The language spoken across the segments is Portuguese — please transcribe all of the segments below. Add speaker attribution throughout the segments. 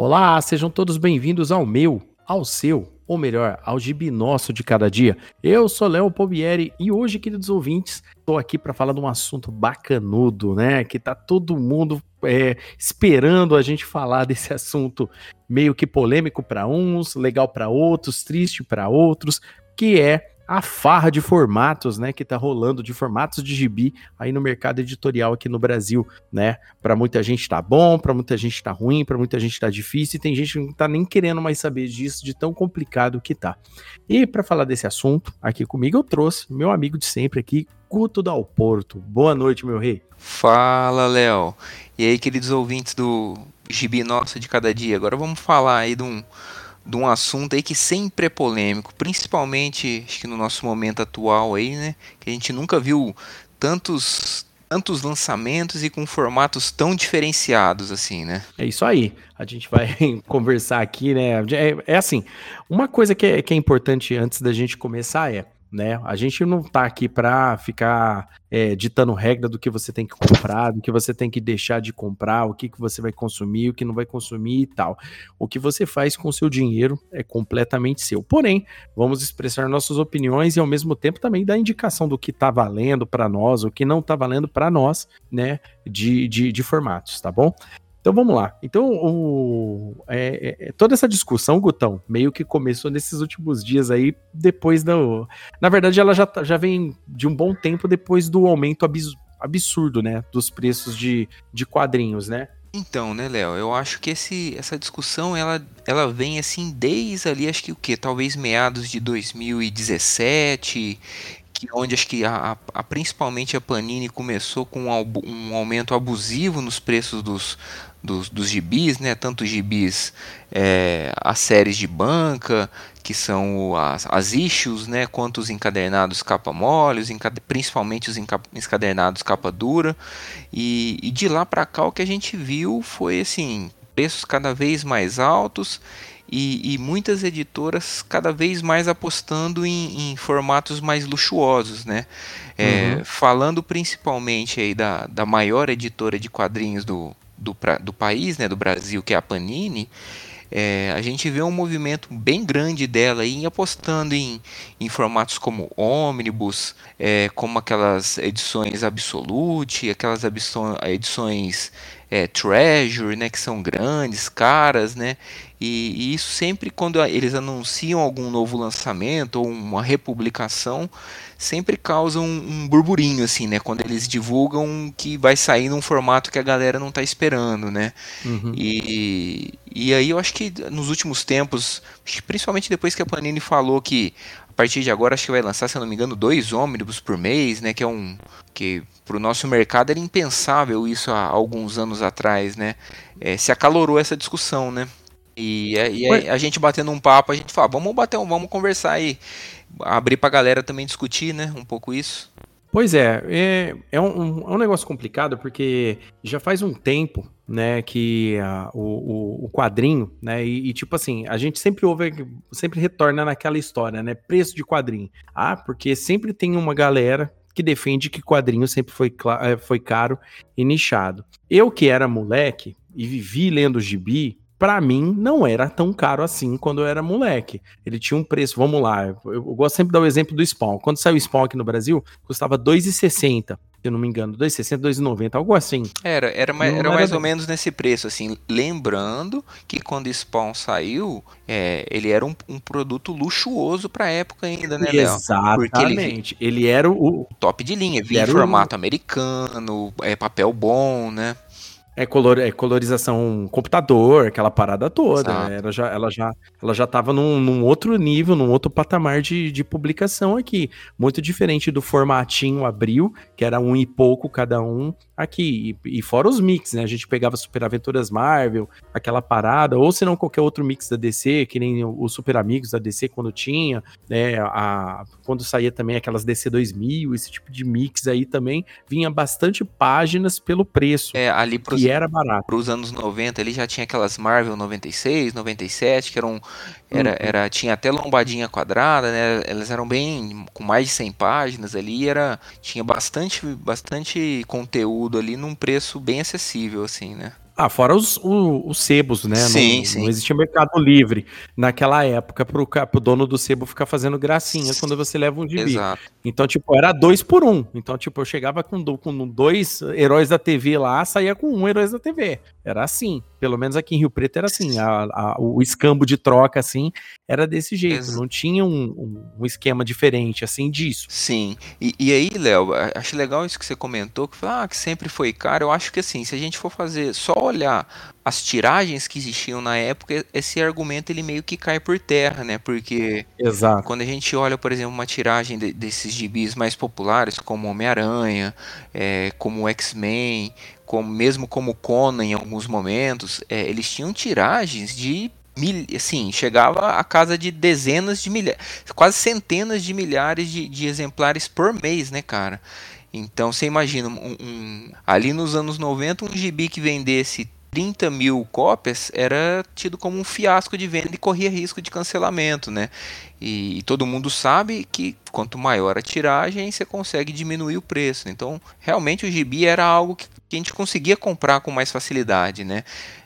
Speaker 1: Olá, sejam todos bem-vindos ao meu, ao seu, ou melhor, ao gibi nosso de cada dia. Eu sou Léo Pobieri e hoje, queridos ouvintes, estou aqui para falar de um assunto bacanudo, né? Que tá todo mundo é, esperando a gente falar desse assunto meio que polêmico para uns, legal para outros, triste para outros, que é a farra de formatos, né, que tá rolando de formatos de gibi aí no mercado editorial aqui no Brasil, né? Para muita gente tá bom, para muita gente tá ruim, para muita gente tá difícil e tem gente que não tá nem querendo mais saber disso, de tão complicado que tá. E para falar desse assunto, aqui comigo eu trouxe meu amigo de sempre aqui, Guto Dal Porto. Boa noite, meu rei.
Speaker 2: Fala, Léo. E aí, queridos ouvintes do Gibi Nossa de Cada Dia. Agora vamos falar aí de um de um assunto aí que sempre é polêmico, principalmente acho que no nosso momento atual aí, né? Que a gente nunca viu tantos tantos lançamentos e com formatos tão diferenciados assim, né?
Speaker 1: É isso aí. A gente vai conversar aqui, né? É, é assim, uma coisa que é, que é importante antes da gente começar é né? A gente não tá aqui para ficar é, ditando regra do que você tem que comprar, do que você tem que deixar de comprar, o que, que você vai consumir, o que não vai consumir e tal. O que você faz com o seu dinheiro é completamente seu. Porém, vamos expressar nossas opiniões e ao mesmo tempo também dar indicação do que tá valendo para nós, o que não tá valendo para nós, né? De, de, de formatos, tá bom? Então vamos lá. Então, o, é, é, toda essa discussão, Gutão, meio que começou nesses últimos dias aí, depois do. Na verdade, ela já, tá, já vem de um bom tempo depois do aumento abs, absurdo, né? Dos preços de, de quadrinhos, né?
Speaker 2: Então, né, Léo, eu acho que esse, essa discussão ela, ela vem assim desde ali, acho que o que? Talvez meados de 2017, que onde acho que a, a, principalmente a Panini começou com um, um aumento abusivo nos preços dos, dos, dos gibis, né? Tanto gibis, é, as séries de banca, que são as, as issues, né? Quanto os encadernados capa mole, os encad principalmente os encadernados capa dura. E, e de lá para cá o que a gente viu foi assim preços cada vez mais altos e, e, muitas editoras cada vez mais apostando em, em formatos mais luxuosos, né? É, uhum. Falando principalmente aí da, da maior editora de quadrinhos do, do, do país, né, do Brasil, que é a Panini, é, a gente vê um movimento bem grande dela aí apostando em, em formatos como Omnibus, é, como aquelas edições Absolute, aquelas edições é, Treasure, né, que são grandes, caras, né, e, e, isso sempre quando eles anunciam algum novo lançamento ou uma republicação, sempre causa um, um, burburinho, assim, né, quando eles divulgam que vai sair num formato que a galera não está esperando, né, uhum. e, e aí eu acho que nos últimos tempos, principalmente depois que a Panini falou que partir de agora acho que vai lançar, se eu não me engano, dois ônibus por mês, né? Que é um que para o nosso mercado era impensável isso há alguns anos atrás, né? É, se acalorou essa discussão, né? E, e a gente batendo um papo, a gente fala, vamos bater um, vamos conversar aí, abrir para a galera também discutir, né? Um pouco isso.
Speaker 1: Pois é, é, é, um, é um negócio complicado porque já faz um tempo, né, que o, o, quadrinho, né, e, e, tipo assim, a gente sempre ouve, sempre retorna naquela história, né, preço de quadrinho. Ah, porque sempre tem uma galera que defende que quadrinho sempre foi, eh, foi caro e nichado. Eu que era moleque e vivi lendo gibi, para mim não era tão caro assim quando eu era moleque. Ele tinha um preço, vamos lá, eu, eu gosto sempre de dar o exemplo do Spawn. Quando saiu o Spawn aqui no Brasil, custava 2,60 se eu não me engano, 2,60, 2,90, algo assim.
Speaker 2: Era, era, mais, era, era mais ou menos nesse preço, assim, lembrando que quando o Spawn saiu, é, ele era um, um produto luxuoso pra época ainda, né,
Speaker 1: Léo? Exatamente. Ele, ele, era o...
Speaker 2: Top de linha, vinha em formato o... americano, é papel bom, né?
Speaker 1: É, color, é colorização computador, aquela parada toda. Né? Ela, já, ela, já, ela já tava num, num, outro nível, num outro patamar de, de publicação aqui. Muito diferente do formatinho abril, que era um e pouco cada um aqui. E, e fora os mix, né? A gente pegava Super Aventuras Marvel, aquela parada, ou se não qualquer outro mix da DC, que nem os Super Amigos da DC quando tinha, né? A, quando saía também aquelas DC 2000, esse tipo de mix aí também, vinha bastante páginas pelo preço.
Speaker 2: É, ali pros, era barato. Para os anos 90, ele já tinha aquelas Marvel 96, 97, que eram era, uhum. era tinha até lombadinha quadrada, né? Elas eram bem com mais de 100 páginas ali, era tinha bastante bastante conteúdo ali num preço bem acessível assim, né?
Speaker 1: Ah, fora os, os, os sebos, né?
Speaker 2: Sim,
Speaker 1: não,
Speaker 2: sim.
Speaker 1: não existia mercado livre naquela época pro, pro dono do sebo ficar fazendo gracinha quando você leva um gibi.
Speaker 2: Exato.
Speaker 1: Então, tipo, era dois por um. Então, tipo, eu chegava com, com dois heróis da TV lá, saía com um heróis da TV. Era assim. Pelo menos aqui em Rio Preto era assim. A- a- o escambo de troca, assim, era desse jeito. Não tinha um, um- esquema diferente, assim, disso.
Speaker 2: Sim. E, e aí, Léo, acho legal isso que você comentou, que, ah, que sempre foi caro. Eu acho que assim, se a gente for fazer, só olhar as tiragens que existiam na época, esse argumento ele meio que cai por terra, né? Porque
Speaker 1: Exato.
Speaker 2: quando a gente olha, por exemplo, uma tiragem de- desses gibis mais populares, como Homem-Aranha, é, como X-Men, como, mesmo como Conan em alguns momentos, é, eles tinham tiragens de mil, assim, chegava a casa de dezenas de milhares, quase centenas de milhares de, de exemplares por mês, né, cara? Então você imagina, um, um- ali nos anos 90, um gibi que vendesse 30 mil cópias era tido como um fiasco de venda e corria risco de cancelamento, né? E, e todo mundo sabe que quanto maior a tiragem, você consegue diminuir o preço. Então, realmente o gibi era algo que, que a gente conseguia comprar com mais facilidade, né?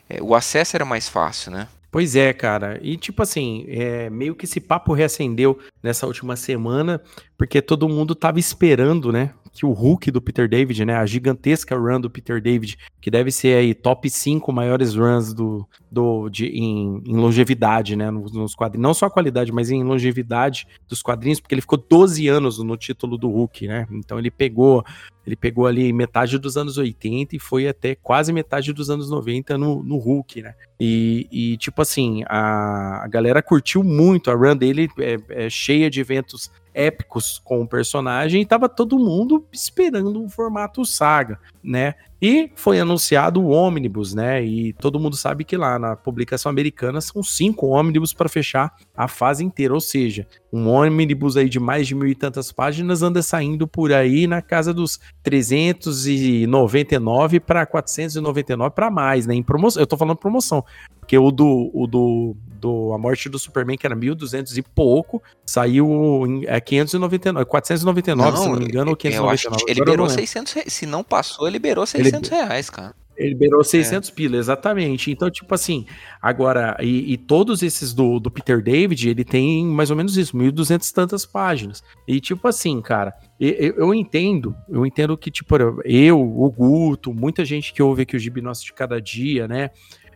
Speaker 2: É, o acesso era mais fácil, né?
Speaker 1: Pois é, cara. E tipo assim, é, meio que esse papo reacendeu nessa última semana, porque todo mundo tava esperando, né? Que o Hulk do Peter David, né? A gigantesca run do Peter David, que deve ser aí top 5 maiores runs do, do, de, em, em longevidade, né? Nos, nos quadrinhos. Não só a qualidade, mas em longevidade dos quadrinhos, porque ele ficou 12 anos no título do Hulk, né? Então ele pegou. Ele pegou ali metade dos anos 80 e foi até quase metade dos anos 90 no, no Hulk, né? E, e, tipo assim, a, a galera curtiu muito. A run dele é, é cheia de eventos épicos com o personagem e tava todo mundo esperando um formato saga, né? E foi anunciado o ônibus, né? E todo mundo sabe que lá na publicação americana são cinco ônibus para fechar a fase inteira, ou seja, um ônibus aí de mais de mil e tantas páginas anda saindo por aí na casa dos 399 para 499 para mais, né? Em promoção, eu tô falando promoção, porque o do, o do, do A Morte do Superman, que era 1.200 e pouco, saiu em é, 599, 499, se não me engano, ou
Speaker 2: eu acho
Speaker 1: 599.
Speaker 2: que ele liberou
Speaker 1: não lembro.
Speaker 2: 600 reais. Se não passou, ele liberou 600 reais, cara.
Speaker 1: Ele liberou 600 pila, exatamente. Então, tipo assim, agora, e, e todos esses do, do Peter David, ele tem mais ou menos isso, 1.200 e tantas páginas. E, tipo assim, cara, eu, eu entendo, eu entendo que, tipo, eu, o Guto, muita gente que ouve aqui o Gibi Nosso de Cada Dia, né?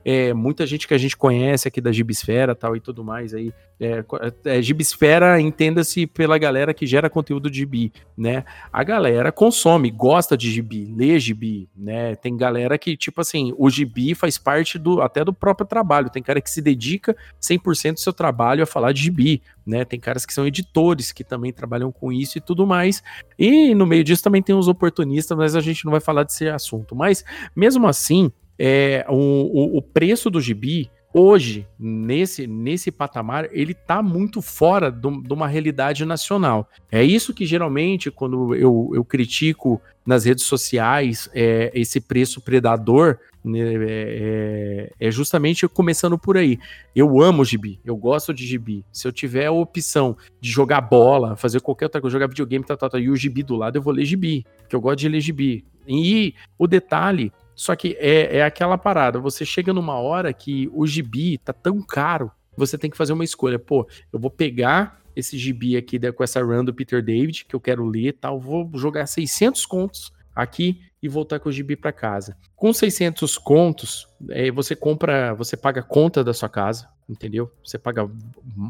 Speaker 1: É, muita gente que a gente conhece aqui da Gibisfera tal e tudo mais aí. É, é, Gibisfera, entenda-se pela galera que gera conteúdo de gibi, né? a galera consome, gosta de gibi, lê gibi, né? Tem galera que, tipo assim, o gibi faz parte do até do próprio trabalho. Tem cara que se dedica 100% do seu trabalho a falar de gibi, né? Tem caras que são editores que também trabalham com isso e tudo mais. E no meio disso também tem os oportunistas, mas a gente não vai falar desse assunto. Mas mesmo assim, é, o, o, preço do gibi hoje, nesse, nesse patamar, ele tá muito fora do- de uma realidade nacional. É isso que geralmente, quando eu, eu critico nas redes sociais é, esse preço predador, né, é, é justamente começando por aí. Eu amo gibi, eu gosto de gibi. Se eu tiver a opção de jogar bola, fazer qualquer outra coisa, jogar videogame, tal, tal, tal, e o gibi do lado, eu vou ler gibi, porque eu gosto de ler gibi. E o detalhe, só que é, é aquela parada, você chega numa hora que o gibi tá tão caro, você tem que fazer uma escolha. Pô, eu vou pegar esse gibi aqui com essa run do Peter David, que eu quero ler tal, vou jogar 600 contos aqui e voltar com o gibi para casa. Com 600 contos, é, você compra, você paga a conta da sua casa, entendeu? Você paga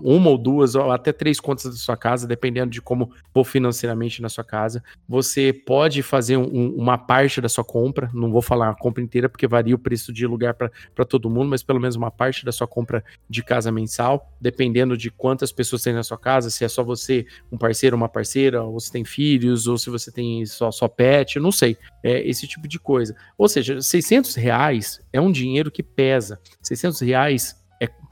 Speaker 1: uma ou duas ou até três contas da sua casa, dependendo de como for financeiramente na sua casa. Você pode fazer um- uma parte da sua compra, não vou falar a compra inteira porque varia o preço de lugar para todo mundo, mas pelo menos uma parte da sua compra de casa mensal, dependendo de quantas pessoas tem na sua casa, se é só você, um parceiro, uma parceira, ou se tem filhos, ou se você tem só, só pet, não sei. É esse tipo de coisa. Ou seja, 600 reais é um dinheiro que pesa. 600 reais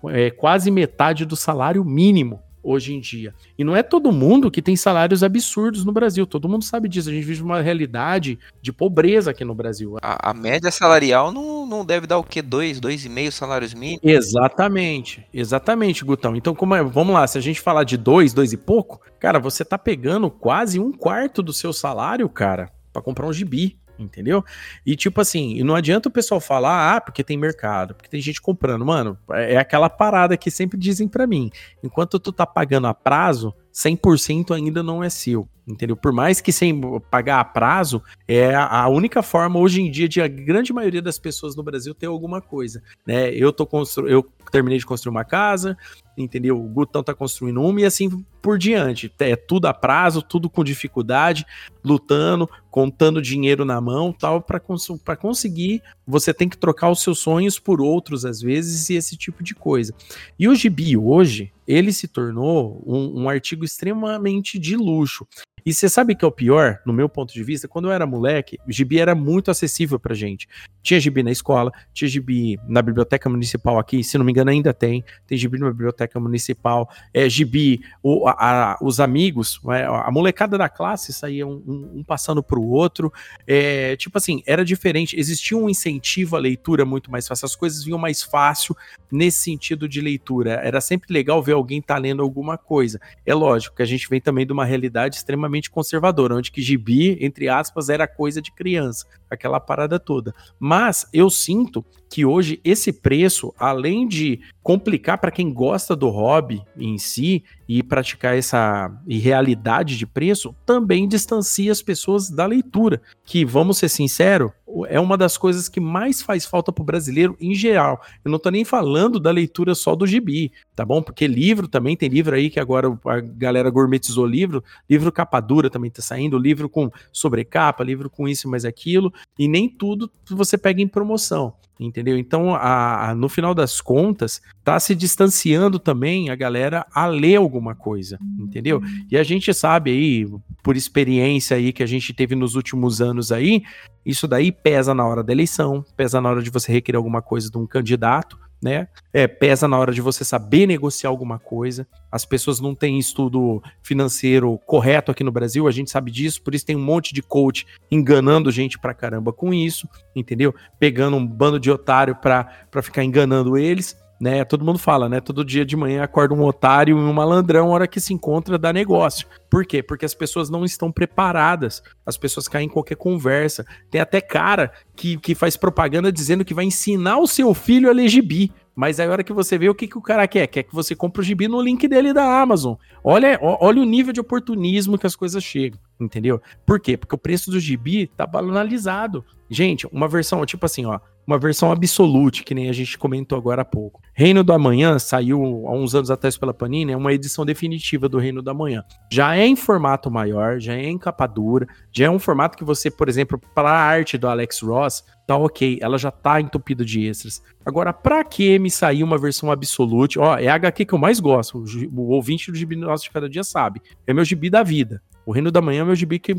Speaker 1: é, quase metade do salário mínimo hoje em dia. E não é todo mundo que tem salários absurdos no Brasil. Todo mundo sabe disso. A gente vive uma realidade de pobreza aqui no Brasil.
Speaker 2: A, a média salarial não, não deve dar o quê? Dois, dois e meio salários mínimos?
Speaker 1: Exatamente, exatamente, Gutão. Então, como é, vamos lá, se a gente falar de dois, dois e pouco, cara, você tá pegando quase um quarto do seu salário, cara, pra comprar um gibi. Entendeu? E tipo assim, não adianta o pessoal falar, ah, porque tem mercado, porque tem gente comprando. Mano, é, é aquela parada que sempre dizem para mim. Enquanto tu tá pagando a prazo, 100% ainda não é seu, entendeu? Por mais que sem pagar a prazo, é a única forma hoje em dia de a grande maioria das pessoas no Brasil ter alguma coisa, né? Eu tô constru... eu terminei de construir uma casa, entendeu? O Gutão tá construindo uma e assim por diante. É tudo a prazo, tudo com dificuldade, lutando, contando dinheiro na mão, tal, para cons conseguir, você tem que trocar os seus sonhos por outros às vezes e esse tipo de coisa. E o Gibi hoje, ele se tornou um, um artigo extremamente de luxo. E você sabe que é o pior, no meu ponto de vista? Quando eu era moleque, gibi era muito acessível pra gente. Tinha gibi na escola, tinha gibi na biblioteca municipal aqui, se não me engano ainda tem, tem gibi na biblioteca municipal, é gibi, o, a, a, os amigos, é, a molecada da classe saía um, um, um passando pro outro, é, tipo assim, era diferente, existia um incentivo à leitura muito mais fácil, as coisas vinham mais fácil nesse sentido de leitura, era sempre legal ver alguém tá lendo alguma coisa. É lógico que a gente vem também de uma realidade extremamente extremamente conservadora, onde que gibi, entre aspas, era coisa de criança, aquela parada toda. Mas eu sinto que hoje esse preço, além de complicar para quem gosta do hobby em si e praticar essa irrealidade de preço, também distancia as pessoas da leitura, que vamos ser sinceros, é uma das coisas que mais faz falta para o brasileiro em geral. Eu não estou nem falando da leitura só do gibi, tá bom? Porque livro também tem livro aí que agora a galera gourmetizou livro, livro capa dura também está saindo, livro com sobrecapa, livro com isso mais aquilo, e nem tudo você pega em promoção entendeu? Então, a, a, no final das contas, tá se distanciando também a galera a ler alguma coisa, entendeu? Uhum. E a gente sabe aí, por experiência aí que a gente teve nos últimos anos aí, isso daí pesa na hora da eleição, pesa na hora de você requerer alguma coisa de um candidato, né? É, pesa na hora de você saber negociar alguma coisa. As pessoas não têm estudo financeiro correto aqui no Brasil, a gente sabe disso, por isso tem um monte de coach enganando gente pra caramba com isso, entendeu? Pegando um bando de otário pra, pra ficar enganando eles né? Todo mundo fala, né? Todo dia de manhã acorda um otário e um malandrão, hora que se encontra dá negócio. Por quê? Porque as pessoas não estão preparadas. As pessoas caem em qualquer conversa. Tem até cara que, que faz propaganda dizendo que vai ensinar o seu filho a ler gibi. Mas aí a hora que você vê o que, que o cara quer, quer que você compre o gibi no link dele da Amazon. Olha, olha o nível de oportunismo que as coisas chegam, entendeu? Por quê? Porque o preço do gibi tá banalizado. Gente, uma versão, tipo assim, ó, uma versão absolute, que nem a gente comentou agora há pouco. Reino do Amanhã saiu há uns anos atrás pela Panini, é uma edição definitiva do Reino do Amanhã. Já é em formato maior, já é em capa dura, já é um formato que você, por exemplo, para a arte do Alex Ross, tá ok, ela já tá entupida de extras. Agora, pra que me sair uma versão absolute? Ó, é a HQ que eu mais gosto, o, o ouvinte do Gibi Nosso de Cada Dia sabe. É meu gibi da vida. O Reino da Manhã é meu gibi que,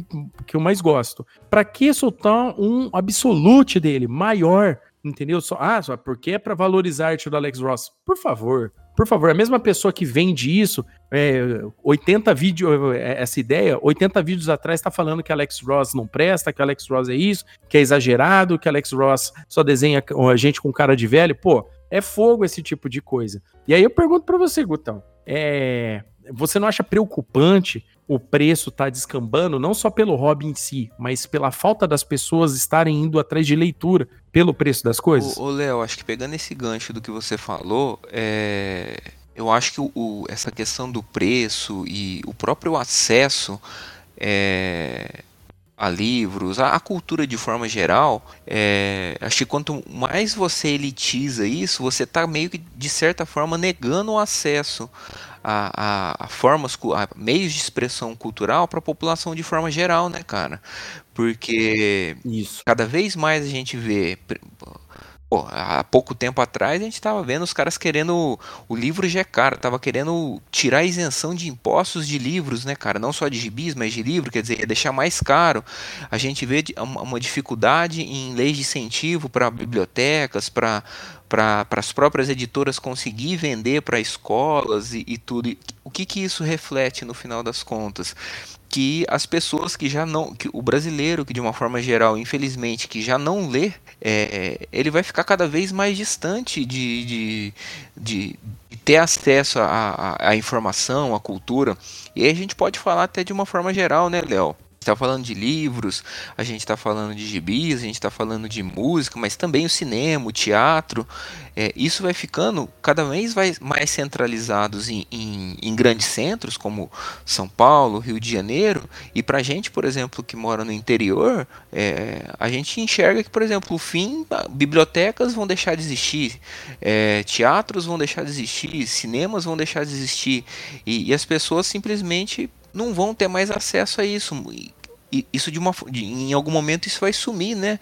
Speaker 1: que eu mais gosto. Pra que soltar um absolute dele, maior, entendeu? Só, ah, só porque é pra valorizar a arte do Alex Ross. Por favor, por favor, a mesma pessoa que vende isso, é, 80 vídeos, é, essa ideia, 80 vídeos atrás está falando que Alex Ross não presta, que Alex Ross é isso, que é exagerado, que Alex Ross só desenha a gente com cara de velho. Pô, é fogo esse tipo de coisa. E aí eu pergunto para você, Gutão, é, você não acha preocupante o preço tá descambando, não só pelo hobby em si, mas pela falta das pessoas estarem indo atrás de leitura pelo preço das coisas?
Speaker 2: Ô, Léo, acho que pegando esse gancho do que você falou, é... eu acho que o, essa questão do preço e o próprio acesso é... a livros, a, a, cultura de forma geral, é... acho que quanto mais você elitiza isso, você está meio que, de certa forma, negando o acesso a, a, a formas, a meios de expressão cultural para a população de forma geral, né, cara? Porque Isso. cada vez mais a gente vê Pô, há pouco tempo atrás a gente estava vendo os caras querendo. O livro já é caro, tava querendo tirar a isenção de impostos de livros, né, cara? Não só de gibis, mas de livro, quer dizer, ia deixar mais caro. A gente vê uma dificuldade em leis de incentivo para bibliotecas, para para as próprias editoras conseguir vender para escolas e, e tudo. O que, que isso reflete no final das contas? Que as pessoas que já não, que o brasileiro que de uma forma geral, infelizmente, que já não lê, é, ele vai ficar cada vez mais distante de, de, de, de ter acesso à informação, à cultura. E aí a gente pode falar até de uma forma geral, né, Léo? Está falando de livros, a gente está falando de gibis, a gente está falando de música, mas também o cinema, o teatro. É, isso vai ficando cada vez mais centralizados em, em, em, grandes centros como São Paulo, Rio de Janeiro. E para a gente, por exemplo, que mora no interior, é, a gente enxerga que, por exemplo, o fim, bibliotecas vão deixar de existir, é, teatros vão deixar de existir, cinemas vão deixar de existir. E, e as pessoas simplesmente não vão ter mais acesso a isso isso de uma de, em algum momento isso vai sumir, né?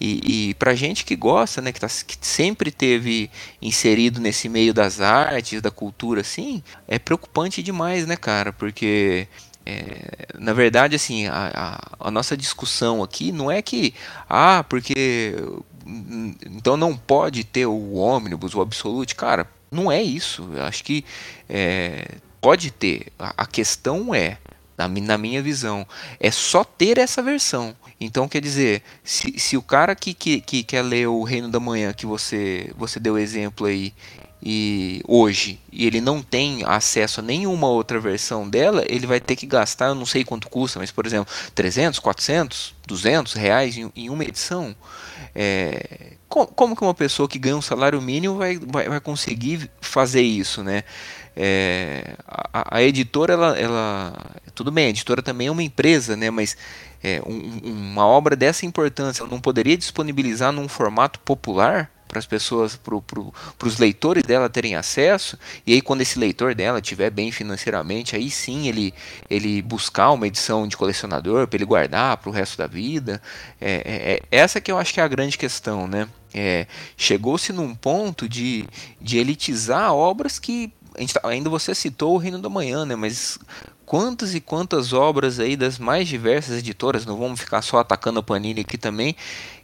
Speaker 2: E, e pra gente que gosta, né, que, tá, que sempre teve inserido nesse meio das artes, da cultura, assim, é preocupante demais, né, cara? Porque é, na verdade, assim, a, a, a, nossa discussão aqui não é que, ah, porque então não pode ter o ônibus, o absolute, cara, não é isso. Eu acho que é, pode ter. A, a questão é na, minha visão, é só ter essa versão. Então, quer dizer, se, se o cara que, que, que quer ler o Reino da Manhã, que você, você deu exemplo aí, e hoje e ele não tem acesso a nenhuma outra versão dela, ele vai ter que gastar, eu não sei quanto custa, mas por exemplo, 300, 400, 200 reais em, em uma edição. É, como, como, que uma pessoa que ganha um salário mínimo vai, vai, vai conseguir fazer isso, né? É, a, a, editora, ela, ela, tudo bem, a editora também é uma empresa, né? Mas é, um, uma obra dessa importância, ela não poderia disponibilizar num formato popular para as pessoas, para pro, os leitores dela terem acesso, e aí quando esse leitor dela estiver bem financeiramente, aí sim ele, ele buscar uma edição de colecionador para ele guardar para o resto da vida. É, é, é, essa que eu acho que é a grande questão, né? É, Chegou-se num ponto de, de elitizar obras que Tá, ainda você citou o Reino da Manhã, né? Mas quantas e quantas obras aí das mais diversas editoras, não vamos ficar só atacando a Panini aqui também,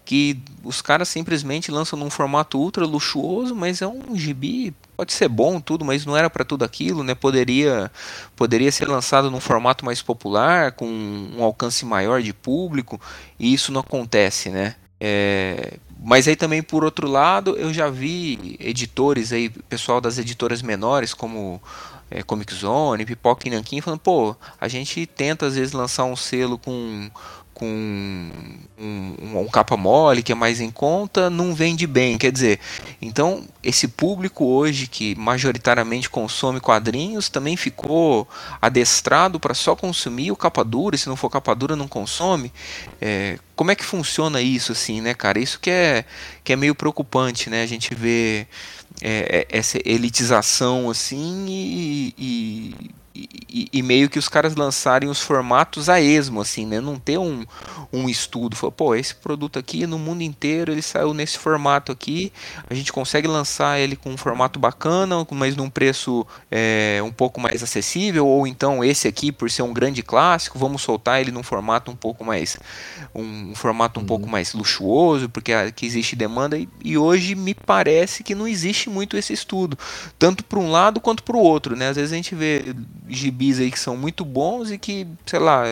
Speaker 2: que os caras simplesmente lançam num formato ultra luxuoso, mas é um gibi, pode ser bom tudo, mas não era para tudo aquilo, né? Poderia poderia ser lançado num formato mais popular, com um alcance maior de público, e isso não acontece, né? É, mas aí também por outro lado eu já vi editores aí, pessoal das editoras menores como é, Comic Zone, Pipoca e Nankin falando, pô, a gente tenta às vezes lançar um selo com com um, um, um, capa mole que é mais em conta, não vende bem. Quer dizer, então esse público hoje que majoritariamente consome quadrinhos também ficou adestrado para só consumir o capa dura, e se não for capa dura não consome. É, como é que funciona isso assim, né, cara? Isso que é, que é meio preocupante, né? A gente vê é, é essa elitização assim e, e e, e, meio que os caras lançarem os formatos a esmo, assim, né? Não ter um, um estudo. Falar, pô, esse produto aqui no mundo inteiro ele saiu nesse formato aqui. A gente consegue lançar ele com um formato bacana, mas num preço é, um pouco mais acessível. Ou então esse aqui, por ser um grande clássico, vamos soltar ele num formato um pouco mais. Um, um formato um uhum. pouco mais luxuoso, porque aqui existe demanda. E, e hoje me parece que não existe muito esse estudo, tanto para um lado quanto para o outro, né? Às vezes a gente vê gibis aí que são muito bons e que, sei lá,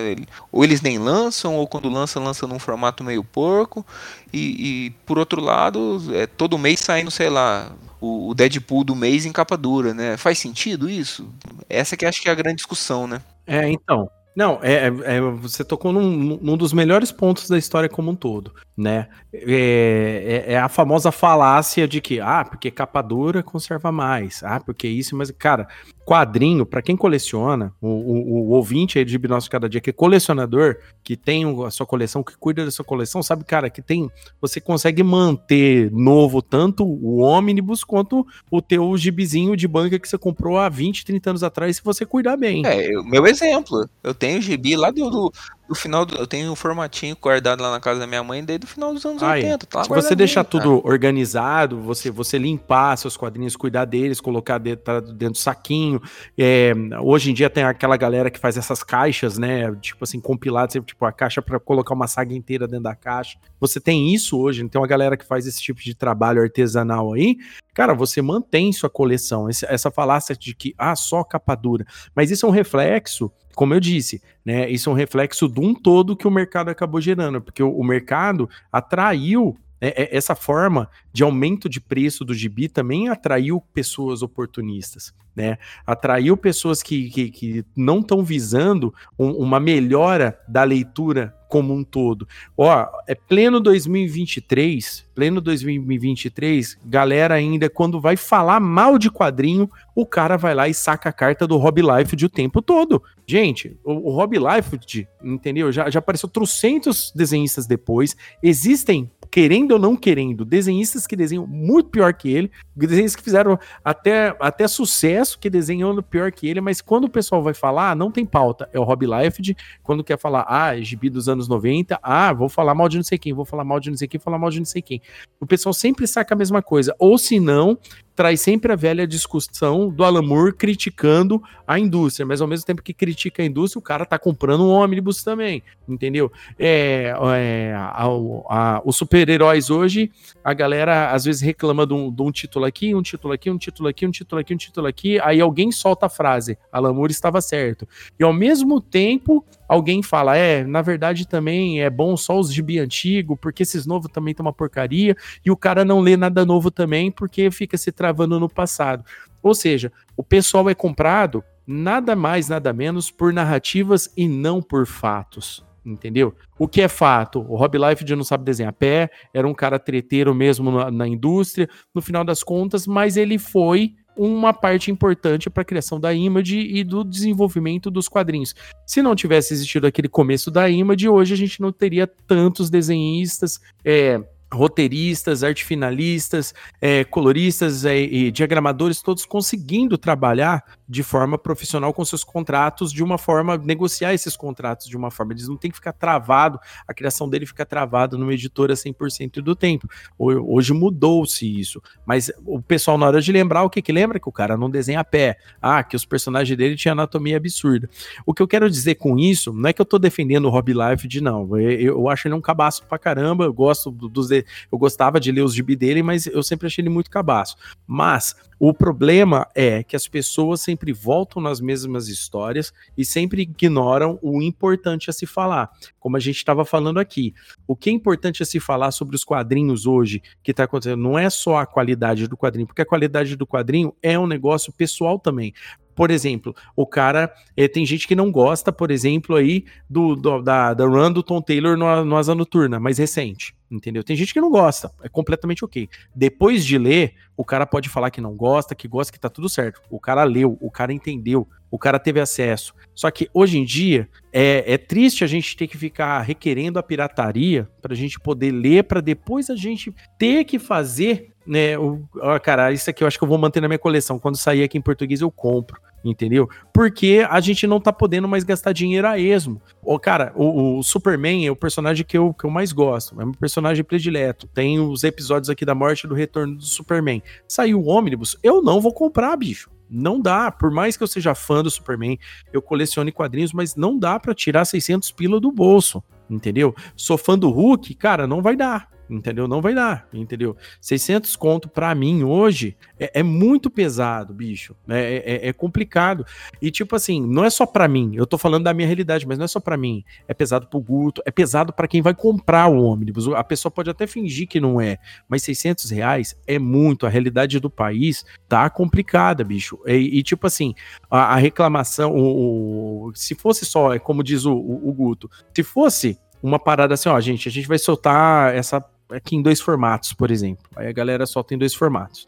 Speaker 2: ou eles nem lançam, ou quando lançam, lançam num formato meio porco. E, e por outro lado, é, todo mês saindo, sei lá, o, o Deadpool do mês em capa dura, né? Faz sentido isso? Essa que acho que é a grande discussão, né?
Speaker 1: É, então. Não, é, é, você tocou num, num, dos melhores pontos da história como um todo, né? É, é, é, a famosa falácia de que, ah, porque capa dura conserva mais, ah, porque isso, mas, cara, quadrinho, para quem coleciona, o, o, o, ouvinte aí de Binócio Cada Dia, que é colecionador, que tem a sua coleção, que cuida da sua coleção, sabe, cara, que tem. Você consegue manter novo tanto o ônibus quanto o teu gibizinho de banca que você comprou há 20, 30 anos atrás, se você cuidar bem.
Speaker 2: É, meu exemplo. Eu tenho gibi lá do, do do final do, eu tenho um formatinho guardado lá na casa da minha mãe desde o final dos anos Ai, 80. Tá
Speaker 1: se você deixar tudo organizado, você você limpar seus quadrinhos, cuidar deles, colocar dentro, tá dentro do saquinho. É, hoje em dia tem aquela galera que faz essas caixas, né? Tipo assim, compiladas, tipo a caixa para colocar uma saga inteira dentro da caixa. Você tem isso hoje, tem uma galera que faz esse tipo de trabalho artesanal aí. Cara, você mantém sua coleção. essa falácia de que, ah, só capa dura. Mas isso é um reflexo como eu disse, né, isso é um reflexo de um todo que o mercado acabou gerando, porque o, o mercado atraiu essa forma de aumento de preço do gibi também atraiu pessoas oportunistas, né? Atraiu pessoas que, que, que não estão visando um, uma melhora da leitura como um todo. Ó, é pleno 2023, pleno 2023, galera ainda quando vai falar mal de quadrinho, o cara vai lá e saca a carta do Rob Life o tempo todo. Gente, o, o Life, entendeu? Já, já apareceu trocentos desenhistas depois, existem querendo ou não querendo, desenhistas que desenham muito pior que ele, desenhistas que fizeram até, até sucesso que desenham pior que ele, mas quando o pessoal vai falar, não tem pauta. É o Rob Liefeld, quando quer falar, ah, é gibi dos anos 90, ah, vou falar mal de não sei quem, vou falar mal de não sei quem, falar mal de não sei quem. O pessoal sempre saca a mesma coisa. Ou se não, traz sempre a velha discussão do Alan Moore criticando a indústria, mas ao mesmo tempo que critica a indústria, o cara tá comprando um ônibus também, entendeu? É, é a, a, os super-heróis hoje, a galera às vezes reclama de um, de um, título aqui, um título aqui, um título aqui, um título aqui, um título aqui, aí alguém solta a frase, Alan Moore estava certo. E ao mesmo tempo, alguém fala, é, na verdade também é bom só os gibi antigo, porque esses novos também estão uma porcaria, e o cara não lê nada novo também, porque fica se travando no passado. Ou seja, o pessoal é comprado nada mais, nada menos por narrativas e não por fatos. Entendeu? O que é fato? O Rob Liefeld não sabe desenhar pé, era um cara treteiro mesmo na, na indústria, no final das contas, mas ele foi uma parte importante para a criação da Image e do desenvolvimento dos quadrinhos. Se não tivesse existido aquele começo da Image, hoje a gente não teria tantos desenhistas, é, roteiristas, arte finalistas, é, coloristas é, e diagramadores, todos conseguindo trabalhar de forma profissional com seus contratos, de uma forma, negociar esses contratos de uma forma. Eles não têm que ficar travado, a criação dele fica travada numa editora 100% do tempo. Hoje mudou-se isso, mas o pessoal, na hora de lembrar, o que que lembra? Que o cara não desenha a pé. Ah, que os personagens dele tinham anatomia absurda. O que eu quero dizer com isso, não é que eu tô defendendo o Rob Life de não, eu, eu acho ele um cabaço pra caramba, eu gosto dos eu gostava de ler os gibi dele, mas eu sempre achei ele muito cabaço. Mas o problema é que as pessoas sempre voltam nas mesmas histórias e sempre ignoram o importante a se falar. Como a gente estava falando aqui, o que é importante a se falar sobre os quadrinhos hoje que está acontecendo não é só a qualidade do quadrinho, porque a qualidade do quadrinho é um negócio pessoal também. Por exemplo, o cara. É, tem gente que não gosta, por exemplo, aí do, do da, da run do Tom Taylor no, no Asa Noturna, mais recente. Entendeu? Tem gente que não gosta, é completamente ok. Depois de ler, o cara pode falar que não gosta, que gosta, que tá tudo certo. O cara leu, o cara entendeu, o cara teve acesso. Só que hoje em dia é, é triste a gente ter que ficar requerendo a pirataria para a gente poder ler, para depois a gente ter que fazer né, o, ó, cara, isso aqui eu acho que eu vou manter na minha coleção. Quando sair aqui em português, eu compro, entendeu? Porque a gente não tá podendo mais gastar dinheiro a esmo. Ô, cara, o, o, Superman é o personagem que eu, que eu mais gosto, é meu personagem predileto. Tem os episódios aqui da morte e do retorno do Superman. Saiu o ônibus, eu não vou comprar, bicho. Não dá, por mais que eu seja fã do Superman, eu colecione quadrinhos, mas não dá para tirar 600 pila do bolso, entendeu? Sou fã do Hulk, cara, não vai dar entendeu? Não vai dar, entendeu? 600 conto para mim hoje é, é, muito pesado, bicho. É, é, é, complicado. E tipo assim, não é só para mim. Eu tô falando da minha realidade, mas não é só para mim. É pesado pro Guto, é pesado para quem vai comprar o ônibus. A pessoa pode até fingir que não é, mas 600 reais é muito. A realidade do país tá complicada, bicho. E, e tipo assim, a, a reclamação, o, o, se fosse só, é como diz o, o, o Guto, se fosse uma parada assim, ó, gente, a gente vai soltar essa aqui em dois formatos, por exemplo. Aí a galera só tem dois formatos.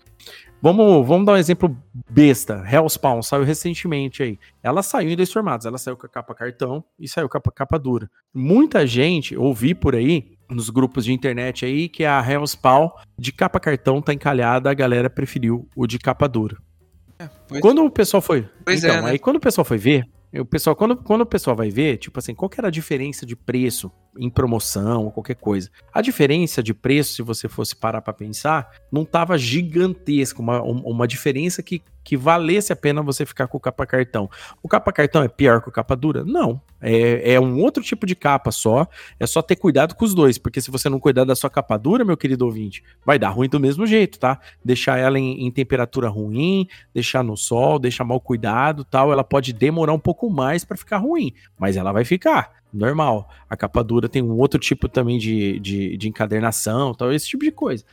Speaker 1: Vamos, vamos dar um exemplo besta. Hellspawn saiu recentemente aí. Ela saiu em dois formatos. Ela saiu com a capa cartão e saiu com a capa dura. Muita gente, ouvi por aí, nos grupos de internet aí, que a Hellspawn de capa cartão tá encalhada, a galera preferiu o de capa dura. É, quando o pessoal foi. Pois então, é, né? aí quando o pessoal foi ver, o pessoal, quando, quando o pessoal vai ver, tipo assim, qual que era a diferença de preço em promoção ou qualquer coisa? A diferença de preço, se você fosse parar para pensar, não tava gigantesca, uma, uma diferença que que valesse a pena você ficar com o capa cartão. O capa cartão é pior que o capa dura? Não. É, é um outro tipo de capa só. É só ter cuidado com os dois, porque se você não cuidar da sua capa dura, meu querido ouvinte, vai dar ruim do mesmo jeito, tá? Deixar ela em, em temperatura ruim, deixar no sol, deixar mal cuidado tal, ela pode demorar um pouco mais para ficar ruim, mas ela vai ficar. Normal. A capa dura tem um outro tipo também de, de, de, encadernação, tal, esse tipo de coisa.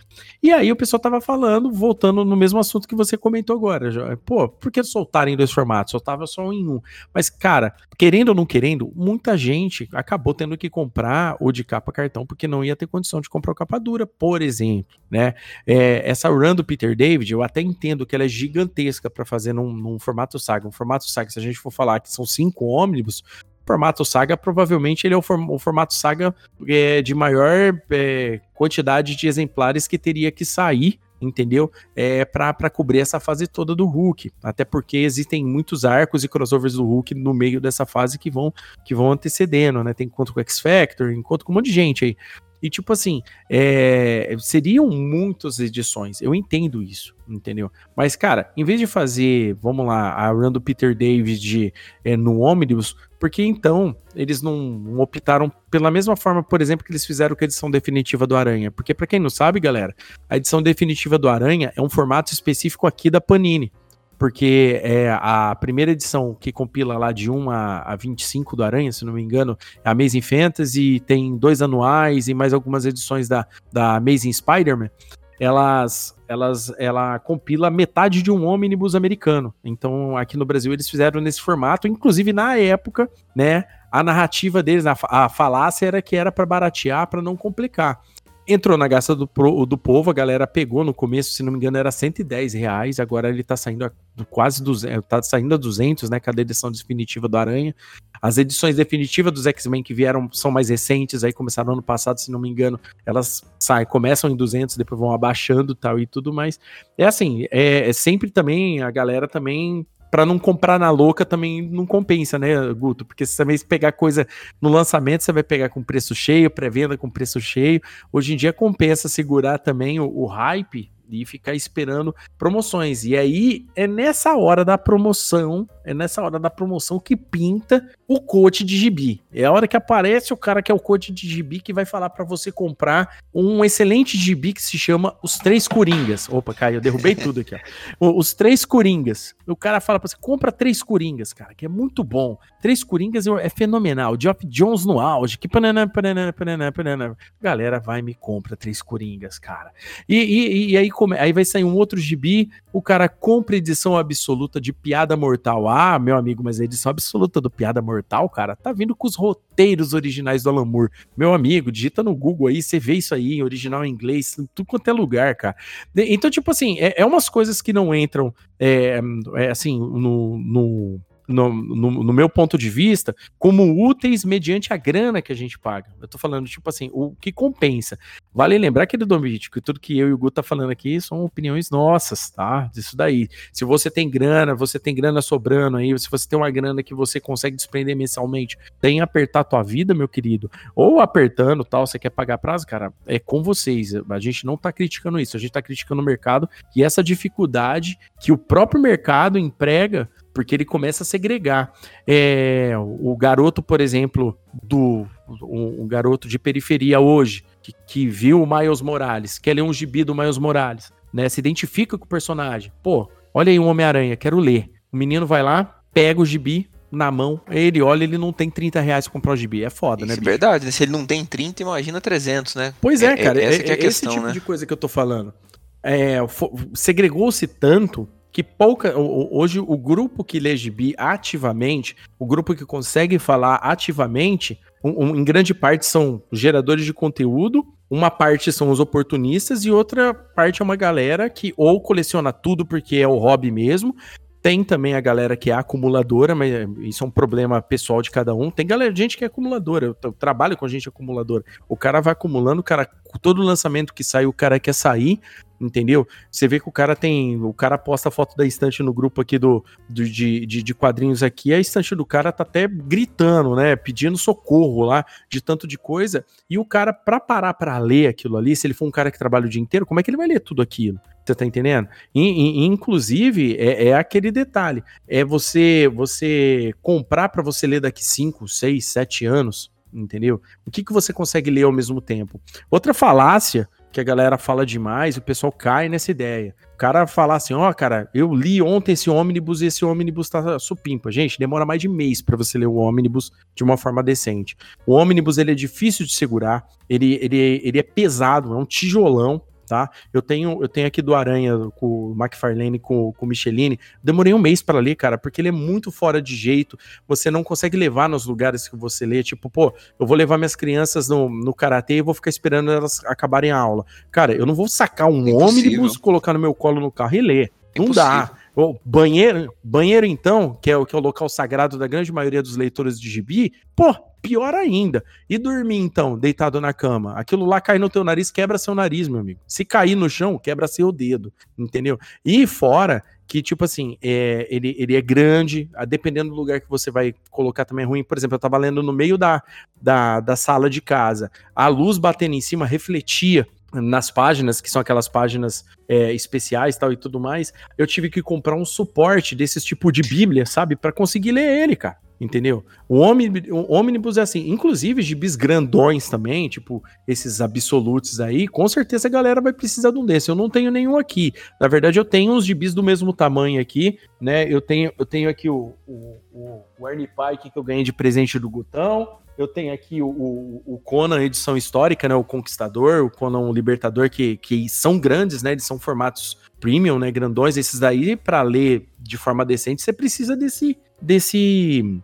Speaker 1: E aí o pessoal tava falando, voltando no mesmo assunto que você comentou agora. Pô, por que soltar em dois formatos? Soltava só em um. Mas, cara, querendo ou não querendo, muita gente acabou tendo que comprar o de capa cartão porque não ia ter condição de comprar o capa dura, por exemplo, né? É, essa run do Peter David, eu até entendo que ela é gigantesca para fazer num, num formato saga. Um formato saga, se a gente for falar que são cinco ônibus, formato saga, provavelmente ele é o, form o formato saga é, de maior é, quantidade de exemplares que teria que sair entendeu? É para cobrir essa fase toda do Hulk. Até porque existem muitos arcos e crossovers do Hulk no meio dessa fase que vão que vão antecedendo, né? Tem encontro com o X-Factor, encontro com um monte de gente aí. E tipo assim, é, seriam muitas edições, eu entendo isso, entendeu? Mas, cara, em vez de fazer, vamos lá, a run Peter Davis de, é, no Omnibus, porque então eles não optaram pela mesma forma, por exemplo, que eles fizeram com a edição definitiva do Aranha? Porque, para quem não sabe, galera, a edição definitiva do Aranha é um formato específico aqui da Panini porque é a primeira edição que compila lá de 1 a, a 25 do Aranha, se não me engano, é a Amazing Fantasy, tem dois anuais e mais algumas edições da, da Amazing Spider-Man, elas, elas, ela compila metade de um ônibus americano. Então, aqui no Brasil eles fizeram nesse formato, inclusive na época, né, a narrativa deles, a, falácia era que era para baratear, para não complicar. Entrou na gasta do, pro, do povo, a galera pegou no começo, se não me engano, era 110 reais, agora ele tá saindo a quase 200, tá saindo a 200, né, cada edição definitiva do Aranha. As edições definitivas dos X-Men que vieram são mais recentes, aí começaram ano passado, se não me engano, elas saem, começam em 200, depois vão abaixando tal e tudo mais. É assim, é, é sempre também, a galera também para não comprar na louca também não compensa, né, Guto? Porque se também pegar coisa no lançamento, você vai pegar com preço cheio, pré-venda com preço cheio. Hoje em dia compensa segurar também o, o hype e ficar esperando promoções. E aí é nessa hora da promoção, é nessa hora da promoção que pinta o coach de gibi. É a hora que aparece o cara que é o coach de gibi que vai falar para você comprar um excelente gibi que se chama Os Três Coringas. Opa, Caio, eu derrubei tudo aqui, ó. Os Três Coringas. O cara fala para você, compra Três Coringas, cara, que é muito bom. Três Coringas é fenomenal. Geoff Jones no auge, que panana, panana, panana, panana. Galera, vai me compra Três Coringas, cara. E, e, e aí, come, aí vai sair um outro gibi, o cara compra edição absoluta de Piada Mortal. Ah, meu amigo, mas a edição absoluta do Piada Mortal cara, tá vindo com os roteiros originais do Alan Moore. Meu amigo, digita no Google aí, você vê isso aí, original em inglês, em tudo quanto é lugar, cara. Então, tipo assim, é, é umas coisas que não entram, é, é assim, no, no no, no, no, meu ponto de vista, como úteis mediante a grana que a gente paga. Eu tô falando, tipo assim, o que compensa. Vale lembrar, querido Domit, que tudo que eu e o Gu tá falando aqui são opiniões nossas, tá? Disso daí. Se você tem grana, você tem grana sobrando aí, se você tem uma grana que você consegue desprender mensalmente, tem apertar a tua vida, meu querido, ou apertando tal, você quer pagar prazo, cara, é com vocês. A gente não tá criticando isso, a gente tá criticando o mercado e essa dificuldade que o próprio mercado emprega porque ele começa a segregar. É, o garoto, por exemplo, do um, garoto de periferia hoje, que, que, viu o Miles Morales, quer ler um gibi do Miles Morales, né? Se identifica com o personagem. Pô, olha aí um Homem-Aranha, quero ler. O menino vai lá, pega o gibi na mão, ele olha, ele não tem 30 reais pra comprar o gibi. É foda,
Speaker 2: Isso
Speaker 1: né?
Speaker 2: É verdade, né? Se ele não tem 30, imagina 300, né?
Speaker 1: Pois é, é cara. É, é, é questão, esse tipo né? de coisa que eu tô falando. É, segregou-se tanto que pouca. Hoje, o grupo que lê gibi ativamente, o grupo que consegue falar ativamente, um, um, em grande parte são geradores de conteúdo, uma parte são os oportunistas e outra parte é uma galera que ou coleciona tudo porque é o hobby mesmo. Tem também a galera que é acumuladora, mas isso é um problema pessoal de cada um. Tem galera, gente que é acumuladora. Eu, eu trabalho com gente acumuladora. O cara vai acumulando, o cara, todo lançamento que sai, o cara quer sair entendeu? Você vê que o cara tem. O cara posta a foto da estante no grupo aqui do, do de, de, de, quadrinhos aqui, a estante do cara tá até gritando, né? Pedindo socorro lá, de tanto de coisa. E o cara, pra parar pra ler aquilo ali, se ele for um cara que trabalha o dia inteiro, como é que ele vai ler tudo aquilo? Você tá entendendo? E, e, inclusive, é, é, aquele detalhe: é você você comprar para você ler daqui 5, 6, 7 anos, entendeu? O que, que você consegue ler ao mesmo tempo? Outra falácia que a galera fala demais, o pessoal cai nessa ideia. O cara falar assim, ó, oh, cara, eu li ontem esse ônibus e esse ônibus tá supimpa. Gente, demora mais de mês para você ler o ônibus de uma forma decente. O ônibus, ele é difícil de segurar, ele, ele, ele é pesado, é um tijolão, tá? Eu tenho, eu tenho aqui do Aranha com o McFarlane com, com o Michelini. Demorei um mês para ler, cara, porque ele é muito fora de jeito. Você não consegue levar nos lugares que você lê. Tipo, pô, eu vou levar minhas crianças no, no karatê e vou ficar esperando elas acabarem a aula. Cara, eu não vou sacar um ônibus, colocar no meu colo no carro e ler. Não dá. O banheiro, banheiro então, que é, o, que é o local sagrado da grande maioria dos leitores de gibi, pô, pior ainda. E dormir então, deitado na cama? Aquilo lá cai no teu nariz, quebra seu nariz, meu amigo. Se cair no chão, quebra seu dedo, entendeu? E fora que, tipo assim, é, ele, ele é grande, dependendo do lugar que você vai colocar também é ruim. Por exemplo, eu tava lendo no meio da, da, da sala de casa, a luz batendo em cima refletia nas páginas, que são aquelas páginas é, especiais tal e tudo mais, eu tive que comprar um suporte desses tipo de bíblia, sabe? para conseguir ler ele, cara. Entendeu? O, ônibus é assim, inclusive gibis grandões também, tipo esses absolutos aí, com certeza a galera vai precisar de um desse. Eu não tenho nenhum aqui. Na verdade, eu tenho uns gibis do mesmo tamanho aqui, né? Eu tenho, eu tenho aqui o, o, o, o Ernie Pike que eu ganhei de presente do Gutão. Eu tenho aqui o, o, o, Conan edição histórica, né? O Conquistador, o Conan Libertador, que, que são grandes, né? Eles são formatos premium, né? Grandões. Esses daí, para ler de forma decente, você precisa desse. desse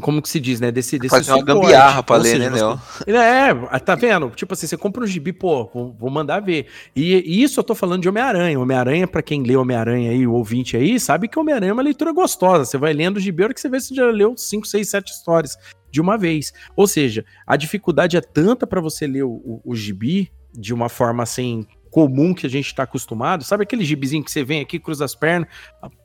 Speaker 1: como que se diz, né? Desse, desse
Speaker 2: Fazer uma gambiarra pra ler, né, Léo?
Speaker 1: É, tá vendo? Tipo assim, você compra um gibi, pô, vou, vou mandar ver. E, e, isso eu tô falando de Homem-Aranha. Homem-Aranha, pra quem lê Homem-Aranha aí, o ouvinte aí, sabe que Homem-Aranha é uma leitura gostosa. Você vai lendo o gibi, a hora que você vê, você já leu 5, 6, 7 histórias de uma vez. Ou seja, a dificuldade é tanta para você ler o, o, o gibi de uma forma assim comum que a gente está acostumado. Sabe aquele gibizinho que você vem aqui, cruza as pernas,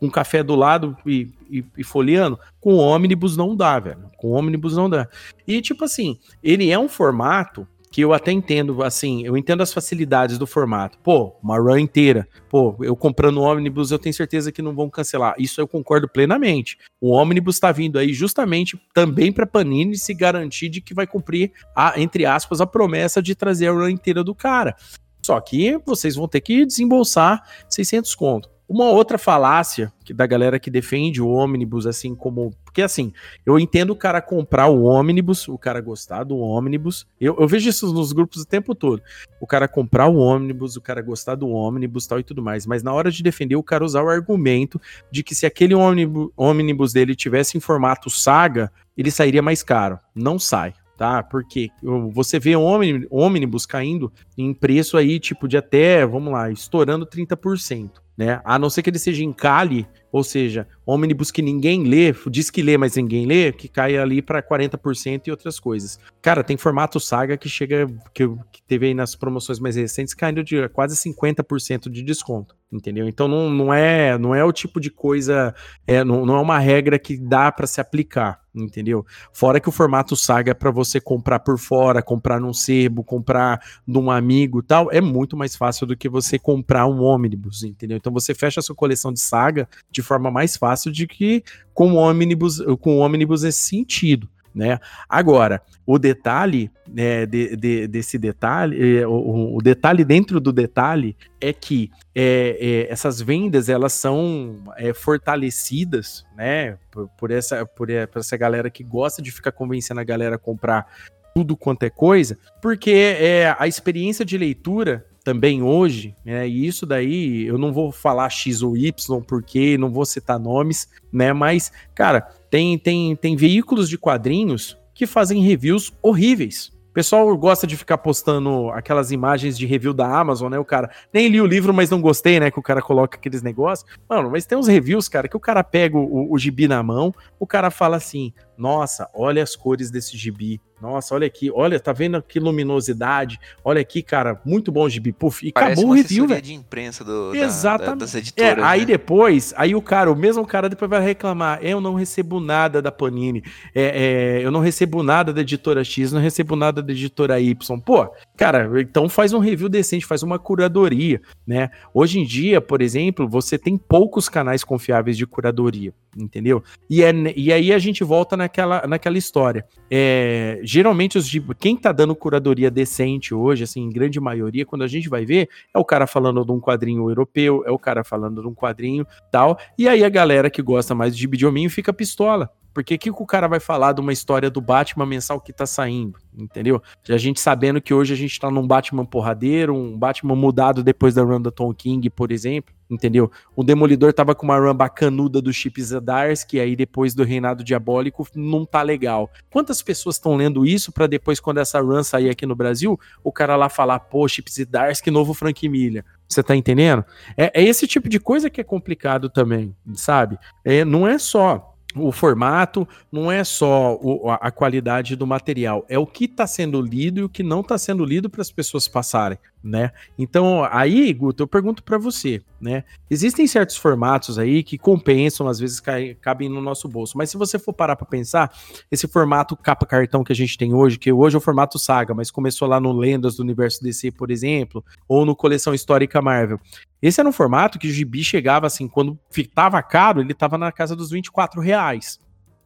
Speaker 1: um café do lado e, e, e folheando? Com ônibus não dá, velho. Com ônibus não dá. E tipo assim, ele é um formato que eu até entendo, assim, eu entendo as facilidades do formato. Pô, uma run inteira. Pô, eu comprando o ônibus, eu tenho certeza que não vão cancelar. Isso eu concordo plenamente. O ônibus está vindo aí justamente também para Panini se garantir de que vai cumprir a, entre aspas, a promessa de trazer a run inteira do cara. Só que vocês vão ter que desembolsar 600 conto. Uma outra falácia que da galera que defende o ônibus, assim como. Porque assim, eu entendo o cara comprar o ônibus, o cara gostar do ônibus. Eu, eu vejo isso nos grupos o tempo todo. O cara comprar o ônibus, o cara gostar do ônibus tal e tudo mais. Mas na hora de defender, o cara usar o argumento de que se aquele ônibus, ônibus dele tivesse em formato saga, ele sairia mais caro. Não sai tá? Porque você vê ônibus caindo em preço aí, tipo, de até, vamos lá, estourando 30%, né? A não ser que ele seja em Cali, ou seja, ônibus que ninguém lê, diz que lê, mas ninguém lê, que cai ali para 40% e outras coisas. Cara, tem formato saga que chega, que, que teve aí nas promoções mais recentes, caindo de quase 50% de desconto, entendeu? Então não, não, é, não é o tipo de coisa, é, não, não é uma regra que dá para se aplicar, entendeu? Fora que o formato saga é para você comprar por fora, comprar num sebo, comprar num amigo tal, é muito mais fácil do que você comprar um ônibus, entendeu? Então você fecha a sua coleção de saga de forma mais fácil de que com o ônibus, com o ônibus nesse sentido. Né? Agora, o detalhe né, de, de, desse detalhe, é, o, o, detalhe dentro do detalhe é que é, é, essas vendas elas são fortalecidas, né, por, por, essa, por, por essa galera que gosta de ficar convencendo a galera a comprar tudo quanto é coisa, porque é, a experiência de leitura também hoje, né? E isso daí eu não vou falar X ou Y porque não vou citar nomes, né? Mas, cara, tem, tem, tem veículos de quadrinhos que fazem reviews horríveis. O pessoal gosta de ficar postando aquelas imagens de review da Amazon, né? O cara nem li o livro, mas não gostei, né? Que o cara coloca aqueles negócios. Mano, mas tem uns reviews, cara, que o cara pega o, o gibi na mão, o cara fala assim: nossa, olha as cores desse gibi. Nossa, olha aqui, olha, tá vendo que luminosidade? Olha aqui, cara, muito bom gibi. Puf, e Parece acabou o review, velho.
Speaker 2: de imprensa do,
Speaker 1: Exatamente. Da, das editoras. É, aí né? depois, aí o cara, o mesmo cara depois vai reclamar: eu não recebo nada da Panini, é, é, eu não recebo nada da editora X, não recebo nada da editora Y. Pô, cara, então faz um review decente, faz uma curadoria, né? Hoje em dia, por exemplo, você tem poucos canais confiáveis de curadoria, entendeu? E, é, e aí a gente volta naquela, naquela história. É, geralmente os quem tá dando curadoria decente hoje, assim, em grande maioria, quando a gente vai ver, é o cara falando de um quadrinho europeu, é o cara falando de um quadrinho tal, e aí a galera que gosta mais de hominho fica pistola. Porque o que, que o cara vai falar de uma história do Batman mensal que tá saindo? Entendeu? A gente sabendo que hoje a gente tá num Batman porradeiro, um Batman mudado depois da run da Tom King, por exemplo. Entendeu? O Demolidor tava com uma run bacanuda do Chip Zedars, que aí depois do Reinado Diabólico não tá legal. Quantas pessoas estão lendo isso para depois, quando essa run sair aqui no Brasil, o cara lá falar, pô, Chip Zedars, que novo Frank Miller. Você tá entendendo? É, é, esse tipo de coisa que é complicado também, sabe? É, não é só o formato não é só o, a qualidade do material, é o que está sendo lido e o que não está sendo lido para as pessoas passarem né? Então, aí, Guto, eu pergunto para você, né? Existem certos formatos aí que compensam, às vezes cai, cabem no nosso bolso, mas se você for parar para pensar, esse formato capa cartão que a gente tem hoje, que hoje é o formato saga, mas começou lá no Lendas do Universo DC, por exemplo, ou no Coleção Histórica Marvel. Esse era um formato que o gibi chegava assim, quando ficava caro, ele tava na casa dos 24 reais.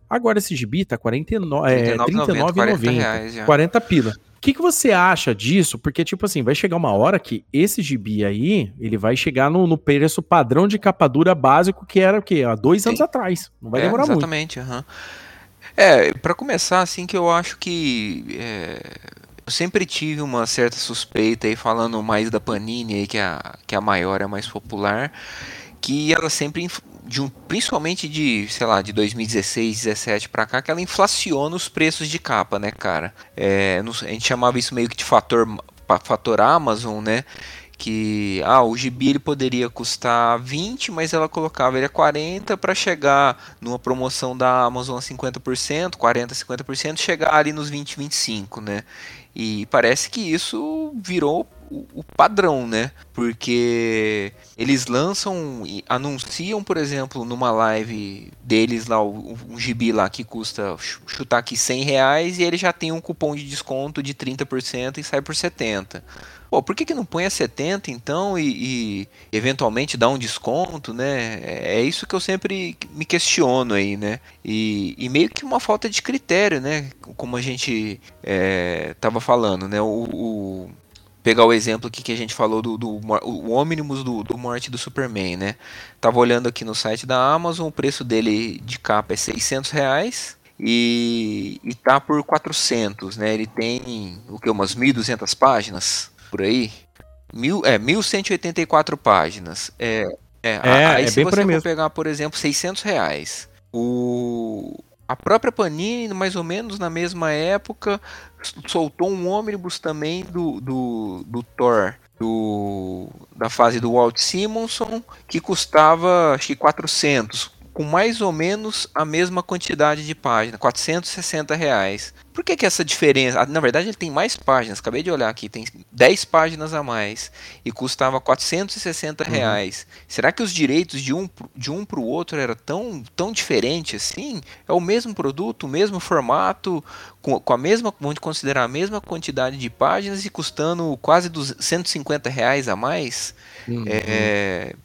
Speaker 1: Agora esse gibi tá 49, é, 39,90, 40 pila. O que, que você acha disso? Porque, tipo assim, vai chegar uma hora que esse gibi aí, ele vai chegar no, no preço padrão de capa dura básico que era o quê? Há dois Sim. anos atrás. Não vai é, demorar
Speaker 2: exatamente, muito. Exatamente, uhum. É, para começar, assim, que eu acho que. É, eu sempre tive uma certa suspeita aí, falando mais da Panini aí, que é a, que é a maior, é a mais popular, que ela sempre de um, principalmente de, sei lá, de 2016, 17 para cá, que ela inflaciona os preços de capa, né, cara? É, a gente chamava isso meio que de fator, fator Amazon, né? que ah, o gibi ele poderia custar 20, mas ela colocava ele a 40 para chegar numa promoção da Amazon a 50%, 40, 50%, chegar ali nos 20, 25, né? E parece que isso virou o, padrão, né? Porque eles lançam, anunciam, por exemplo, numa live deles lá, um gibi lá que custa chutar aqui 100 reais e ele já tem um cupom de desconto de 30% e sai por 70. Pô, por que, que não põe a 70 então e, e, eventualmente dá um desconto, né? É, é isso que eu sempre me questiono aí, né? E, e meio que uma falta de critério, né? Como a gente é, tava falando, né? O, o, pegar o exemplo aqui que a gente falou do, do o Omnibus do, do Morte do Superman, né? Tava olhando aqui no site da Amazon, o preço dele de capa é 600 reais e, e tá por 400, né? Ele tem o que umas 1.200 páginas por aí, mil é 1.184 páginas. É, é, é aí é se você for pegar, por exemplo, 600 reais, o a própria Panini, mais ou menos na mesma época, soltou um ônibus também do, do, do Thor, do, da fase do Walt Simonson, que custava acho que 400 com mais ou menos a mesma quantidade de páginas, 460 reais. Por que, que essa diferença? Ah, na verdade, ele tem mais páginas. Acabei de olhar aqui, tem 10 páginas a mais e custava 460 uhum. reais. Uhum. Será que os direitos de um de um para o outro era tão tão diferente assim? É o mesmo produto, o mesmo formato, com, com a mesma, vamos considerar a mesma quantidade de páginas e custando quase 150 reais a mais? Uhum. É,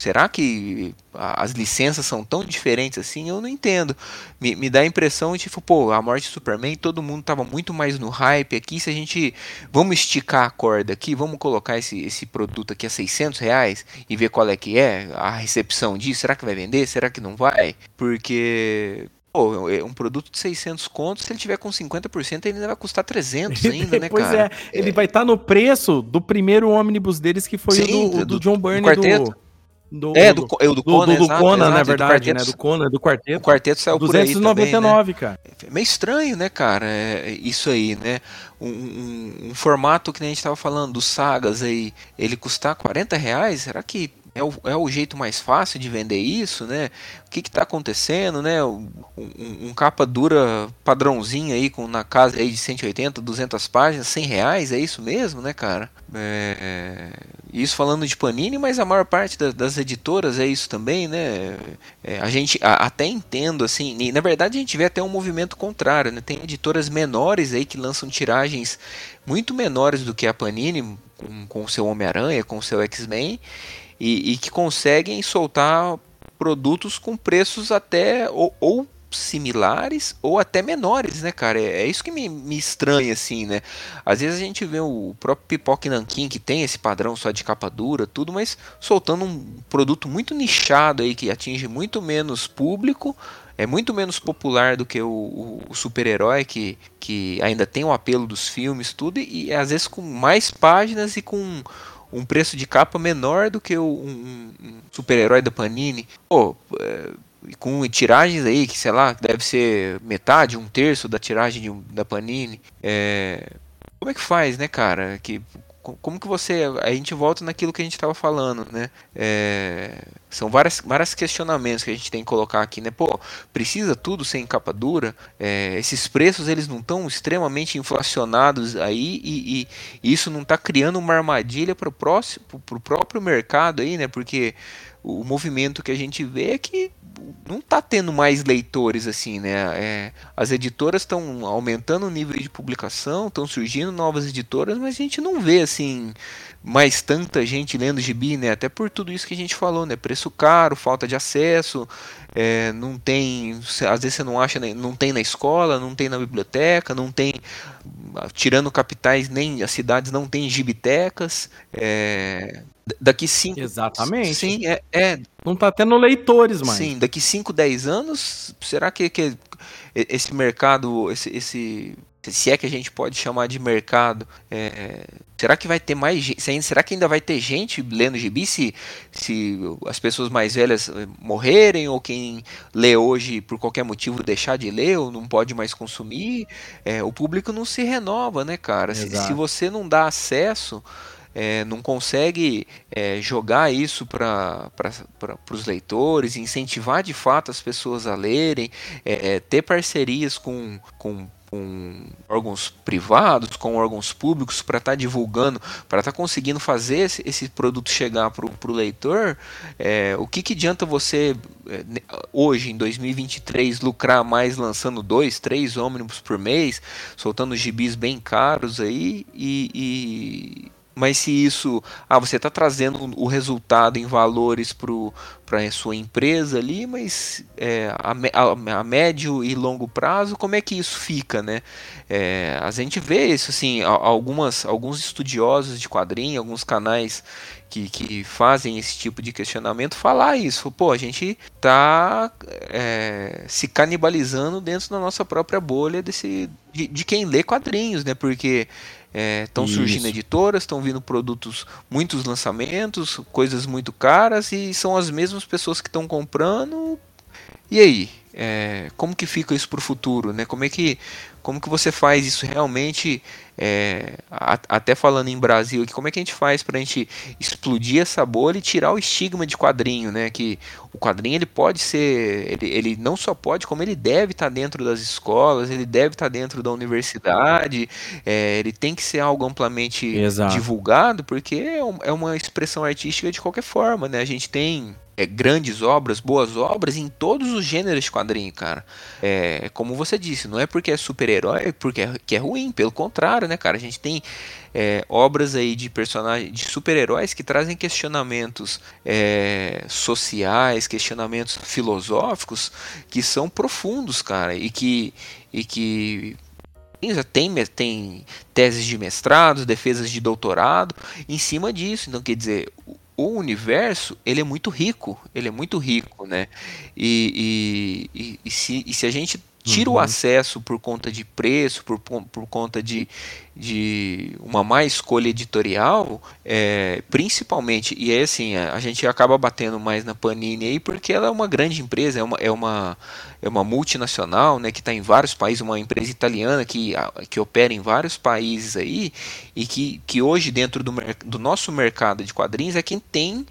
Speaker 2: Será que as licenças são tão diferentes assim? Eu não entendo. Me, me dá a impressão de, tipo, pô, a morte de Superman, todo mundo tava muito mais no hype aqui. Se a gente. Vamos esticar a corda aqui, vamos colocar esse, esse produto aqui a 600 reais e ver qual é que é a recepção disso. Será que vai vender? Será que não vai? Porque. Pô, é um produto de 600 contos, se ele tiver com 50%, ele ainda vai custar 300 ainda, né,
Speaker 1: pois cara? Pois é, ele é. vai estar tá no preço do primeiro ônibus deles, que foi Sim, o do, do, do John Byrne do... do
Speaker 2: do, é, do, do, do Conan,
Speaker 1: do, do Conan na verdade, né? Do Conan, do quarteto. O
Speaker 2: quarteto saiu 299, por aí também,
Speaker 1: né? cara.
Speaker 2: É meio estranho, né, cara? É, isso aí, né? Um, um, um, formato que a gente tava falando, dos sagas aí, ele custar 40 reais, será que é o, é o jeito mais fácil de vender isso, né? O que está acontecendo, né? Um, um, capa dura padrãozinho aí, com na casa aí de 180, 200 páginas, 100 reais, é isso mesmo, né, cara? É, isso falando de Panini, mas a maior parte da, das editoras é isso também, né? É, a gente a, até entendo, assim, e, na verdade a gente vê até um movimento contrário, né? Tem editoras menores aí que lançam tiragens muito menores do que a Panini, com o seu Homem-Aranha, com o seu X-Men, e, e que conseguem soltar produtos com preços até ou, ou similares ou até menores, né, cara? É, é isso que me, me, estranha, assim, né? Às vezes a gente vê o próprio Pipoque Nankin, que tem esse padrão só de capa dura, tudo, mas soltando um produto muito nichado aí, que atinge muito menos público, é muito menos popular do que o, o, o super-herói, que, que ainda tem o apelo dos filmes, tudo, e, e às vezes com mais páginas e com um preço de capa menor do que um, um super-herói da Panini. Pô, é, com tiragens aí que, sei lá, deve ser metade, um terço da tiragem de, da Panini. É, como é que faz, né, cara? Que, como que você. A gente volta naquilo que a gente estava falando, né? É, são várias, vários questionamentos que a gente tem que colocar aqui, né? Pô, precisa tudo sem capa dura? É, esses preços eles não estão extremamente inflacionados aí e, e, e isso não está criando uma armadilha para o próprio mercado aí, né? Porque o movimento que a gente vê é que não tá tendo mais leitores assim, né? É, as editoras estão aumentando o nível de publicação, estão surgindo novas editoras, mas a gente não vê assim mais tanta gente lendo gibi, né? Até por tudo isso que a gente falou, né? Preço caro, falta de acesso, é, não tem, às vezes você não acha, não tem na escola, não tem na biblioteca, não tem, tirando capitais, nem as cidades não tem gibitecas. É, daqui cinco.
Speaker 1: Exatamente.
Speaker 2: Sim, é, é,
Speaker 1: Não tá tendo leitores mais.
Speaker 2: Sim, daqui 5, 10 anos, será que, que esse mercado, esse, esse se é que a gente pode chamar de mercado, é, será que vai ter mais gente? Será que ainda vai ter gente lendo gibi se, se as pessoas mais velhas eh, morrerem ou quem lê hoje por qualquer motivo deixar de ler ou não pode mais consumir? É, o público não se renova, né, cara? Se, se, você não dá acesso, é, não consegue é, jogar isso para os leitores, incentivar de fato as pessoas a lerem, é, é ter parcerias com, com com órgãos privados, com órgãos públicos, para estar tá divulgando, para estar tá conseguindo fazer esse, esse, produto chegar para o leitor, é, o que, que adianta você, é, hoje, em 2023, lucrar mais lançando dois, três ônibus por mês, soltando gibis bem caros aí e, e mas se isso, ah, você está trazendo o resultado em valores para a sua empresa ali, mas é, a, a, a, médio e longo prazo, como é que isso fica, né? É, a gente vê isso, assim, algumas, alguns estudiosos de quadrinho, alguns canais que, que fazem esse tipo de questionamento falar isso. Pô, a gente está é, se canibalizando dentro da nossa própria bolha desse, de, de quem lê quadrinhos, né? Porque Estão é, surgindo editoras, estão vindo produtos, muitos lançamentos, coisas muito caras e são as mesmas pessoas que estão comprando. E aí? É, como que fica isso para o futuro? Né? Como é que como que você faz isso realmente, é, a, até falando em Brasil, como é que a gente faz para a gente explodir essa bolha e tirar o estigma de quadrinho, né? Que o quadrinho ele pode ser, ele, ele não só pode, como ele deve estar tá dentro das escolas, ele deve estar tá dentro da universidade, é, ele tem que ser algo amplamente Exato. divulgado, porque é, é uma expressão artística de qualquer forma, né? A gente tem é, grandes obras, boas obras em todos os gêneros de quadrinho, cara. É, como você disse, não é porque é super-herói porque é, que é ruim, pelo contrário, né, cara? A gente tem é, obras aí de personagens, de super-heróis que trazem questionamentos é, sociais, questionamentos filosóficos que são profundos, cara, e que, e que tem, tem teses de mestrado, defesas de doutorado em cima disso. Então, quer dizer, o universo ele é muito rico, ele é muito rico, né? E, e, e, e se, e se a gente tira uhum. o acesso por conta de preço, por, por conta de, de uma má escolha editorial, é, principalmente, e é assim, a, a, gente acaba batendo mais na Panini aí porque ela é uma grande empresa, é uma, é uma, é uma multinacional, né, que está em vários países, uma empresa italiana que, que opera em vários países aí, e que, que hoje dentro do, do nosso mercado de quadrinhos é quem tem,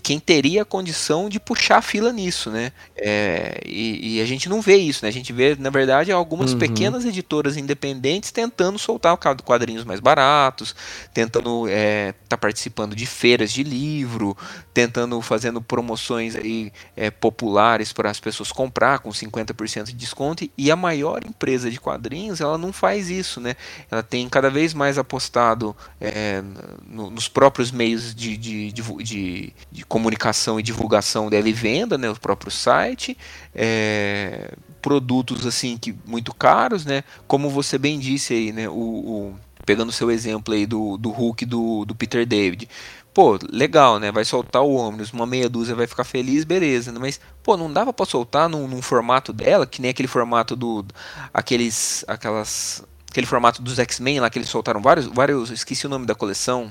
Speaker 2: quem teria a condição de puxar a fila nisso, né? É, e, e, a gente não vê isso, né? A gente vê, na verdade, algumas uhum. pequenas editoras independentes tentando soltar quadrinhos mais baratos, tentando estar é, tá participando de feiras de livro, tentando fazendo promoções aí é, populares para as pessoas comprar com 50% de desconto. E a maior empresa de quadrinhos, ela não faz isso, né? Ela tem cada vez mais apostado é, no, nos próprios meios de, de, de, de, de comunicação e divulgação dela e venda, né, o próprio site, é, produtos assim que muito caros, né? Como você bem disse aí, né? O, o pegando o seu exemplo aí do, do Hulk do, do Peter David. Pô, legal, né? Vai soltar o ônibus, uma meia dúzia vai ficar feliz, beleza. Né? Mas, pô, não dava para soltar num, num, formato dela, que nem aquele formato do. aqueles. aquelas. aquele formato dos X-Men lá que eles soltaram vários. vários. esqueci o nome da coleção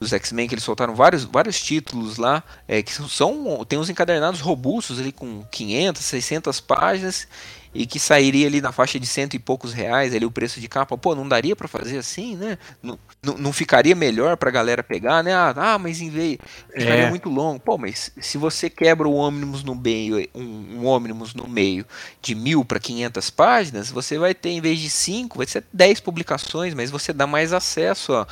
Speaker 2: dos X-Men, que eles soltaram vários, vários títulos lá, é, que são, tem uns encadernados robustos ali com 500, 600 páginas, e que sairia ali na faixa de cento e poucos reais ali o preço de capa, pô, não daria para fazer assim, né? Não, não, não ficaria melhor pra galera pegar, né? Ah, ah mas em vez ficaria é. muito longo. Pô, mas se você quebra o ônibus no meio, um, um ônibus no meio de mil para 500 páginas, você vai ter em vez de cinco, vai ser 10 publicações, mas você dá mais acesso a,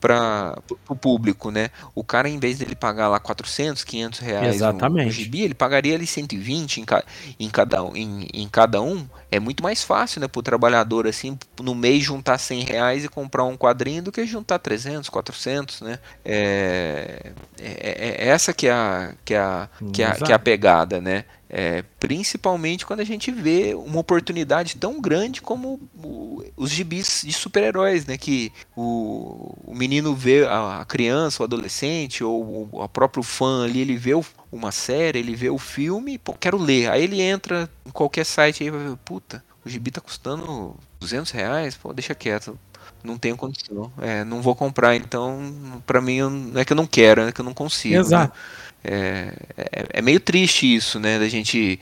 Speaker 2: para o público, né? O cara, em vez dele pagar lá 400, 500 reais
Speaker 1: Exatamente.
Speaker 2: no, gibi, ele pagaria ali 120 em, ca, em, cada, em, em cada um. É muito mais fácil, né, para o trabalhador, assim, no mês juntar 100 reais e comprar um quadrinho do que juntar 300, 400, né? É, é, é, é essa que é a, que é a, que é a, que é a pegada, né? É, principalmente quando a gente vê uma oportunidade tão grande como o, os gibis de super-heróis, né? Que o, o menino vê a, a, criança, o adolescente ou o próprio fã ali, ele vê o, uma série, ele vê o filme, pô, quero ler. Aí ele entra em qualquer site aí e vai ver, puta, o gibi tá custando 200 reais, pô, deixa quieto. Não tenho condição. É, não vou comprar, então, para mim, não é que eu não quero, é que eu não consigo. Né?
Speaker 1: Exato.
Speaker 2: Né? É, é, é, meio triste isso, né? Da gente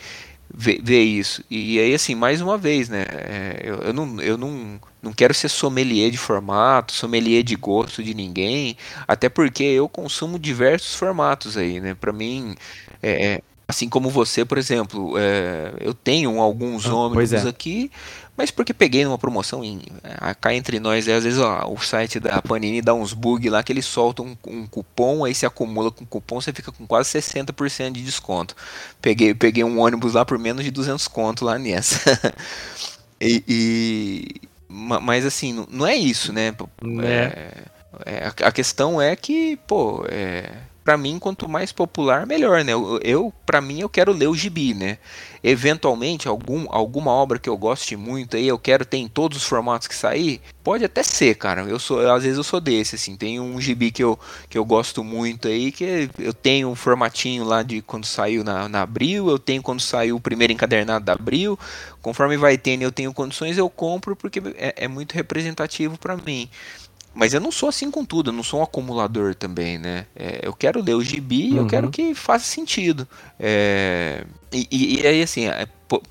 Speaker 2: ver, ver isso. E, aí, assim, mais uma vez, né? É, eu, eu, não, eu não, não quero ser sommelier de formato, sommelier de gosto de ninguém, até porque eu consumo diversos formatos aí, né? Para mim, é, é, assim como você, por exemplo, é, eu tenho alguns ah, ônibus é. aqui, mas porque peguei numa promoção em, cá entre nós, às vezes ó, o site da Panini dá uns bug lá que eles soltam um, um, cupom, aí se acumula com cupom, você fica com quase 60% de desconto. Peguei, peguei um ônibus lá por menos de 200 conto lá nessa. e, e, mas assim, não é isso, né? É. É, a questão é que, pô, é, para mim, quanto mais popular, melhor, né? Eu, eu para mim, eu quero ler o gibi, né? Eventualmente, algum, alguma obra que eu goste muito aí, eu quero ter em todos os formatos que sair, pode até ser, cara. Eu sou, às vezes eu sou desse, assim. Tem um gibi que eu, que eu gosto muito aí, que eu tenho um formatinho lá de quando saiu na, na Abril, eu tenho quando saiu o primeiro encadernado da Abril. Conforme vai tendo, eu tenho condições, eu compro porque é, é muito representativo para mim. Mas eu não sou assim com tudo, eu não sou um acumulador também, né? É, eu quero ler o gibi e eu quero uhum. que faça sentido. É, e, e, e, aí, assim, é, por,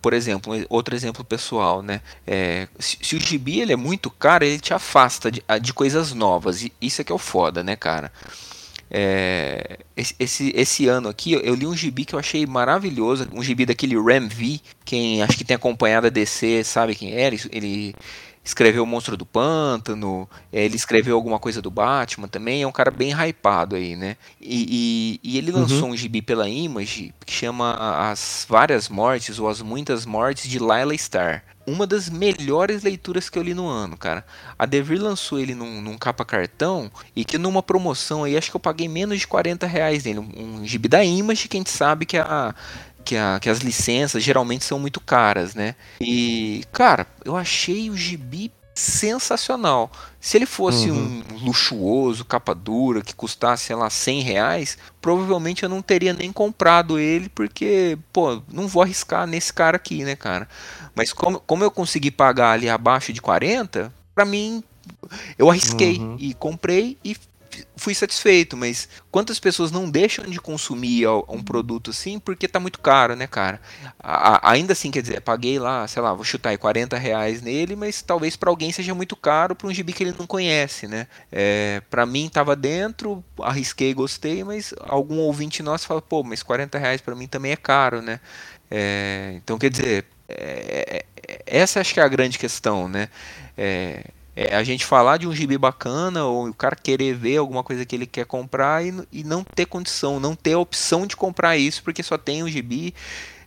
Speaker 2: por, exemplo, outro exemplo pessoal, né? É, se, se, o gibi ele é muito caro, ele te afasta de, de coisas novas. E isso é que é o foda, né, cara? É, esse, esse ano aqui eu li um gibi que eu achei maravilhoso, um gibi daquele Ram V, quem acho que tem acompanhado a DC sabe quem é, ele, ele escreveu O Monstro do Pântano, é, ele escreveu alguma coisa do Batman também, é um cara bem hypado aí, né? E, e, e ele lançou uhum. um gibi pela Image que chama As Várias Mortes ou As Muitas Mortes de Lila Star. Uma das melhores leituras que eu li no ano, cara. A Devir lançou ele num, num capa cartão e que numa promoção aí, acho que eu paguei menos de 40 reais nele. Um, um gibi da Image, que a gente sabe que a que, a, que as licenças geralmente são muito caras, né? E, cara, eu achei o gibi sensacional. Se ele fosse uhum. um luxuoso, capa dura, que custasse, sei lá, 100 reais, provavelmente eu não teria nem comprado ele, porque, pô, não vou arriscar nesse cara aqui, né, cara? Mas como, como eu consegui pagar ali abaixo de 40, para mim, eu arrisquei uhum. e comprei e fui satisfeito, mas quantas pessoas não deixam de consumir um produto assim porque tá muito caro, né, cara? A, ainda assim, quer dizer, paguei lá, sei lá, vou chutar aí 40 reais nele, mas talvez para alguém seja muito caro para um gibi que ele não conhece, né? É, para mim tava dentro, arrisquei, gostei, mas algum ouvinte nosso fala, pô, mas 40 reais para mim também é caro, né? É, então, quer dizer, é, é, essa acho que é a grande questão, né? É, é, a gente falar de um gibi bacana ou o cara querer ver alguma coisa que ele quer comprar e, e não ter condição, não ter a opção de comprar isso porque só tem um gibi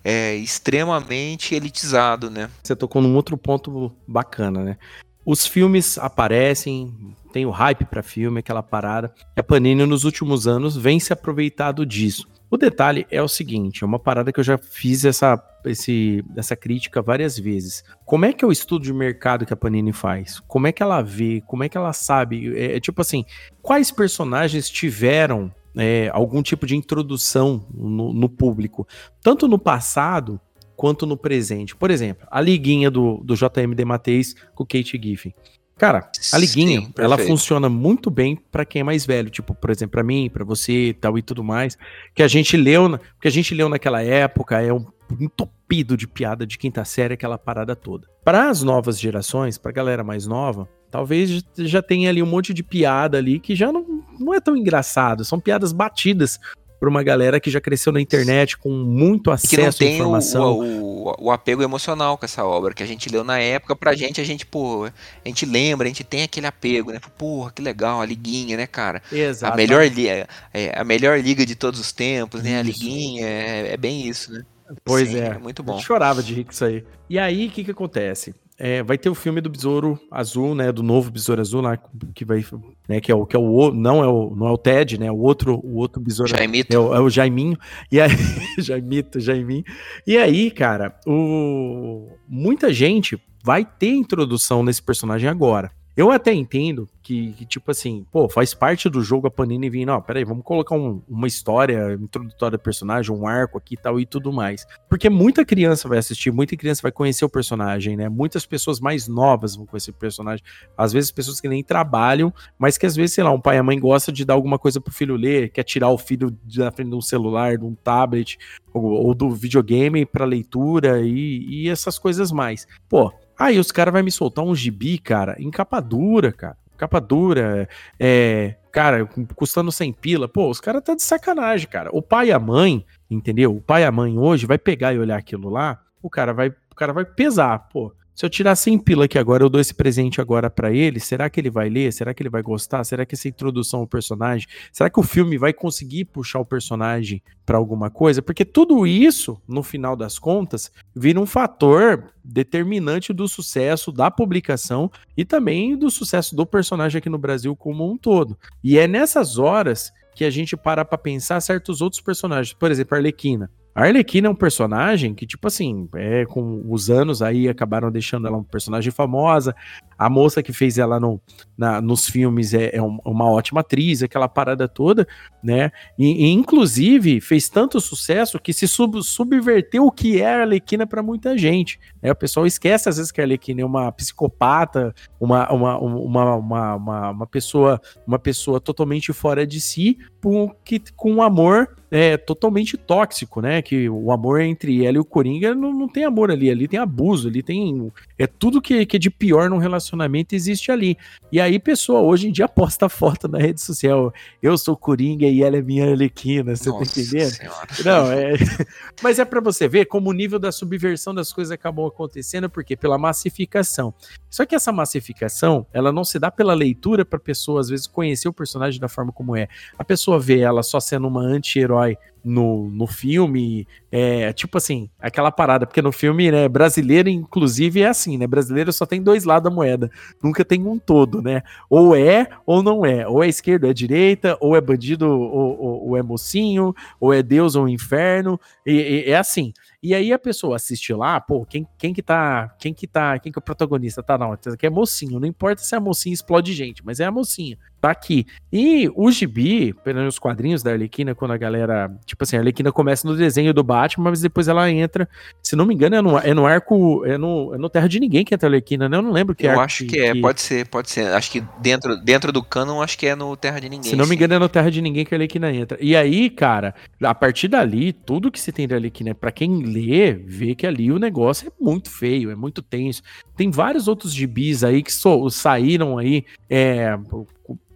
Speaker 2: é, extremamente elitizado, né?
Speaker 1: Você tocou num outro ponto bacana, né? os filmes aparecem, tem o hype para filme, aquela parada. E a Panini nos últimos anos vem se aproveitado disso. O detalhe é o seguinte, é uma parada que eu já fiz essa, esse, essa crítica várias vezes. Como é que é o estudo de mercado que a Panini faz? Como é que ela vê? Como é que ela sabe? É, é tipo assim, quais personagens tiveram é, algum tipo de introdução no, no, público, tanto no passado quanto no presente. Por exemplo, a liguinha do, do JMD Mateis com Kate Giffen. Cara, a liguinha, Sim, ela funciona muito bem para quem é mais velho, tipo, por exemplo, para mim, para você, tal e tudo mais, que a gente leu, que a gente leu naquela época, é um entupido de piada de quinta série, aquela parada toda. Para as novas gerações, para galera mais nova, talvez já tenha ali um monte de piada ali que já não, não é tão engraçado, são piadas batidas para uma galera que já cresceu na internet com muito acesso à informação.
Speaker 2: O, o, o, apego emocional com essa obra que a gente leu na época, pra gente, a gente, pô, a gente lembra, a gente tem aquele apego, né? Porra, que legal, a liguinha, né, cara?
Speaker 1: Exato.
Speaker 2: A melhor, liga, é, a melhor liga de todos os tempos, né? A liguinha, é, é bem isso, né?
Speaker 1: Pois Sim, é. é. Muito bom. Eu chorava de rir com isso aí. E aí, o que que acontece? É, vai ter o filme do Besouro Azul, né? Do novo Besouro Azul lá, que vai, né? Que é o que é o não é o não é o Ted, né? O outro o outro Besouro
Speaker 2: Jaimito.
Speaker 1: É, o, é o Jaiminho. E aí Jaimito, Jaiminho. E aí, cara, o muita gente vai ter introdução nesse personagem agora. Eu até entendo que, que, tipo assim, pô, faz parte do jogo a Panini vir, não, peraí, vamos colocar um, uma história introdutória do personagem, um arco aqui e tal e tudo mais. Porque muita criança vai assistir, muita criança vai conhecer o personagem, né? Muitas pessoas mais novas vão conhecer o personagem. Às vezes pessoas que nem trabalham, mas que às vezes, sei lá, um pai e a mãe gosta de dar alguma coisa pro filho ler, quer tirar o filho da frente de um celular, de um tablet, ou, ou do videogame para leitura e, e essas coisas mais. Pô, Aí os caras vão me soltar um gibi, cara, em capa dura, cara. Capa dura, é, cara, custando 100 pila. Pô, os caras tá de sacanagem, cara. O pai e a mãe, entendeu? O pai e a mãe hoje vai pegar e olhar aquilo lá, o cara vai, o cara vai pesar, pô. Se eu tirar 100 pila aqui agora, eu dou esse presente agora para ele, será que ele vai ler? Será que ele vai gostar? Será que essa introdução ao personagem, será que o filme vai conseguir puxar o personagem para alguma coisa? Porque tudo isso, no final das contas, vira um fator determinante do sucesso da publicação e também do sucesso do personagem aqui no Brasil como um todo. E é nessas horas que a gente para para pensar certos outros personagens, por exemplo, a Arlequina. A Arlequina é um personagem que, tipo assim, é, com os anos aí acabaram deixando ela um personagem famosa. A moça que fez ela no, na, nos filmes é, é, uma ótima atriz, aquela parada toda, né? E, e inclusive fez tanto sucesso que se sub, subverteu o que é a Arlequina para muita gente. Né? O pessoal esquece às vezes que a Arlequina é uma psicopata, uma, uma, uma, uma, uma, uma pessoa, uma pessoa totalmente fora de si, com, que, com um amor é, totalmente tóxico, né? Que o amor entre ela e o Coringa não, não tem amor ali, ali tem abuso, ali tem. É tudo que, que é de pior num relacionamento existe ali. E aí, pessoa, hoje em dia posta foto na rede social. Eu sou Coringa e ela é minha Arlequina, você tá Nossa tá entendendo? Senhora. Não, é. Mas é para você ver como o nível da subversão das coisas acabou acontecendo, porque pela massificação. Só que essa massificação, ela não se dá pela leitura para pessoa, às vezes, conhecer o personagem da forma como é. A pessoa vê ela só sendo uma anti-herói no, no filme, é tipo assim, aquela parada, porque no filme, né, brasileiro, inclusive, é assim, né? Brasileiro só tem dois lados da moeda, nunca tem um todo, né? Ou é ou não é, ou é esquerda ou é direita, ou é bandido ou, ou, ou é mocinho, ou é Deus ou inferno, e, e, é assim. E aí a pessoa assiste lá, pô, quem, quem que tá, quem que tá, quem que é o protagonista? Tá, não, aqui é mocinho, não importa se a mocinha explode gente, mas é a mocinha, tá aqui. E o gibi, pelo os quadrinhos da Arlequina, quando a galera, tipo assim, a Arlequina começa no desenho do Batman, mas depois ela entra, se não me engano, é no, é no arco, é no, é no Terra de Ninguém que entra a Arlequina, né? Eu não lembro que
Speaker 2: Eu acho que, que, é, pode ser, pode ser. Acho que dentro, dentro do canon, acho que é no Terra de Ninguém.
Speaker 1: Se não me engano, é no Terra de Ninguém que a Arlequina entra. E aí, cara, a partir dali, tudo que se tem da Arlequina, pra quem lê, vê que ali o negócio é muito feio, é muito tenso. Tem vários outros gibis aí que so, saíram aí é,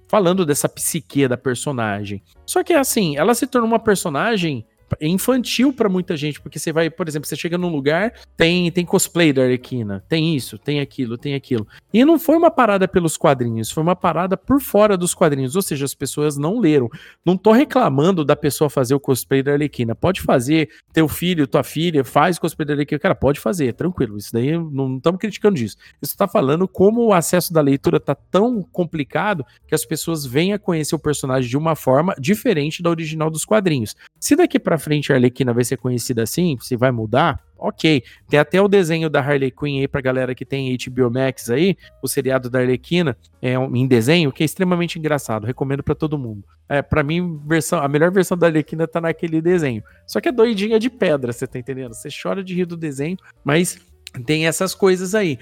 Speaker 1: falando dessa psique da personagem. Só que assim, ela se tornou uma personagem é infantil para muita gente, porque você vai, por exemplo, você chega num lugar, tem, tem cosplay da Arlequina, tem isso, tem aquilo, tem aquilo. E não foi uma parada pelos quadrinhos, foi uma parada por fora dos quadrinhos, ou seja, as pessoas não leram. Não tô reclamando da pessoa fazer o cosplay da Arlequina. Pode fazer, teu filho, tua filha, faz cosplay da Arlequina. Cara, pode fazer, tranquilo. Isso daí não estamos criticando disso. Isso tá falando como o acesso da leitura tá tão complicado que as pessoas venham a conhecer o personagem de uma forma diferente da original dos quadrinhos. Se daqui para frente a Arlequina vai ser conhecida assim, se vai mudar, ok. Tem até o desenho da Harley Quinn aí pra galera que tem HBO Max aí, o seriado da Arlequina, é em desenho, que é extremamente engraçado, recomendo para todo mundo. É, para mim, versão, a melhor versão da Arlequina tá naquele desenho. Só que é doidinha de pedra, você tá entendendo? Você chora de rir do desenho, mas tem essas coisas aí.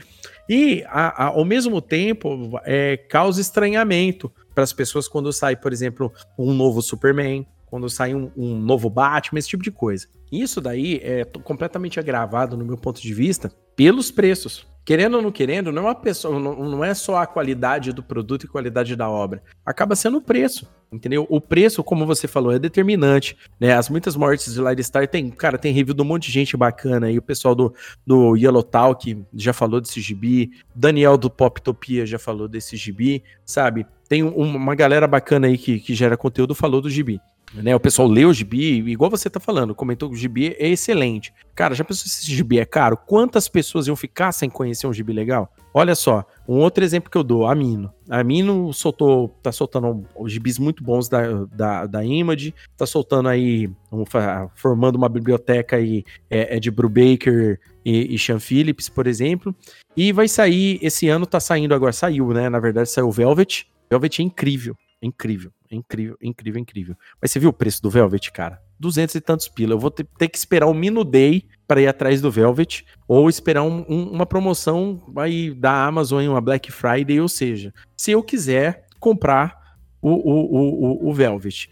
Speaker 1: E a, a, ao mesmo tempo é, causa estranhamento para as pessoas quando sai, por exemplo, um novo Superman, quando sai um, um, novo Batman, esse tipo de coisa. Isso daí é completamente agravado, no meu ponto de vista, pelos preços. Querendo ou não querendo, não é, uma pessoa, não, não é só a qualidade do produto e qualidade da obra. Acaba sendo o preço. Entendeu? O preço, como você falou, é determinante, né? As muitas mortes de Lightstar tem, cara, tem review de um monte de gente bacana aí. O pessoal do, do Yellow Talk já falou desse gibi. Daniel do Poptopia já falou desse gibi, sabe? Tem um, uma galera bacana aí que, que gera conteúdo falou do gibi. Né, o pessoal lê o gibi, igual você tá falando, comentou que o gibi é excelente. Cara, já pensou se esse gibi é caro? Quantas pessoas iam ficar sem conhecer um gibi legal? Olha só, um outro exemplo que eu dou, Amino. Amino soltou, tá soltando gibis muito bons da, da, da Image, tá soltando aí, um, formando uma biblioteca aí é, é de Brubaker e, e Sean Phillips, por exemplo. E vai sair, esse ano tá saindo agora, saiu, né? Na verdade, saiu Velvet. Velvet é incrível, é incrível. É incrível, incrível, incrível. Mas você viu o preço do Velvet, cara? Duzentos e tantos pila. Eu vou ter, ter que esperar o Mino Day para ir atrás do Velvet ou esperar um, um, uma promoção aí da Amazon em uma Black Friday, ou seja, se eu quiser comprar o, o, o, o Velvet.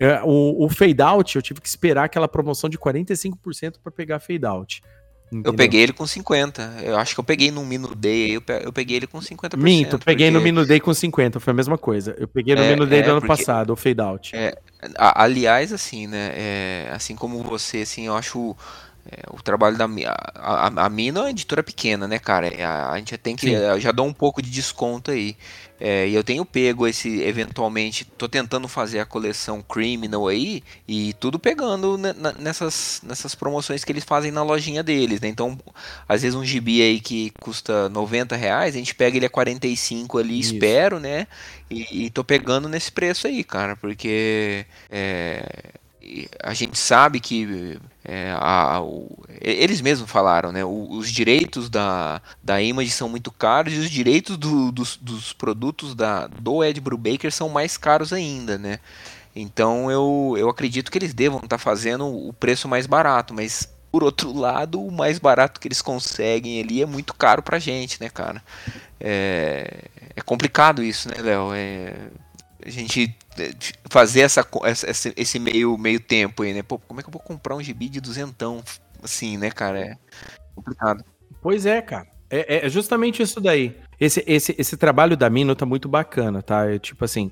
Speaker 1: É, o, o Fade Out, eu tive que esperar aquela promoção de 45% para pegar Fade Out.
Speaker 2: Entendeu? Eu peguei ele com 50. Eu acho que eu peguei no Minu Day, eu, eu peguei ele com 50%.
Speaker 1: Minto, peguei porque... no Minu Day com 50, foi a mesma coisa. Eu peguei no é, Minu Day é, do ano porque... passado, o Fade Out.
Speaker 2: É, aliás, assim, né, é, assim como você, assim, eu acho é, o trabalho da a, a, a Mina é uma editora pequena, né, cara? É, a, a gente já tem que. Já dá um pouco de desconto aí. É, e eu tenho pego esse, eventualmente, tô tentando fazer a coleção Criminal aí, e tudo pegando nessas, nessas promoções que eles fazem na lojinha deles, né? Então, às vezes um gibi aí que custa 90 reais, a gente pega ele a 45 ali, Isso. espero, né? E, e tô pegando nesse preço aí, cara, porque é, a gente sabe que é, a, o, eles mesmos falaram, né? os direitos da, da Image são muito caros e os direitos do, dos, dos produtos da, do Ed Brubaker são mais caros ainda, né? Então eu, eu acredito que eles devam estar tá fazendo o preço mais barato, mas por outro lado, o mais barato que eles conseguem ali é muito caro pra gente, né, cara? É, é complicado isso, né, Léo? É, a gente é, fazer essa, essa, esse meio, meio tempo aí, né? Pô, como é que eu vou comprar um gibi de duzentão assim, né, cara? É complicado.
Speaker 1: Pois é, cara. É, é justamente isso daí. Esse, esse, esse trabalho da Mino tá muito bacana, tá? É, tipo assim,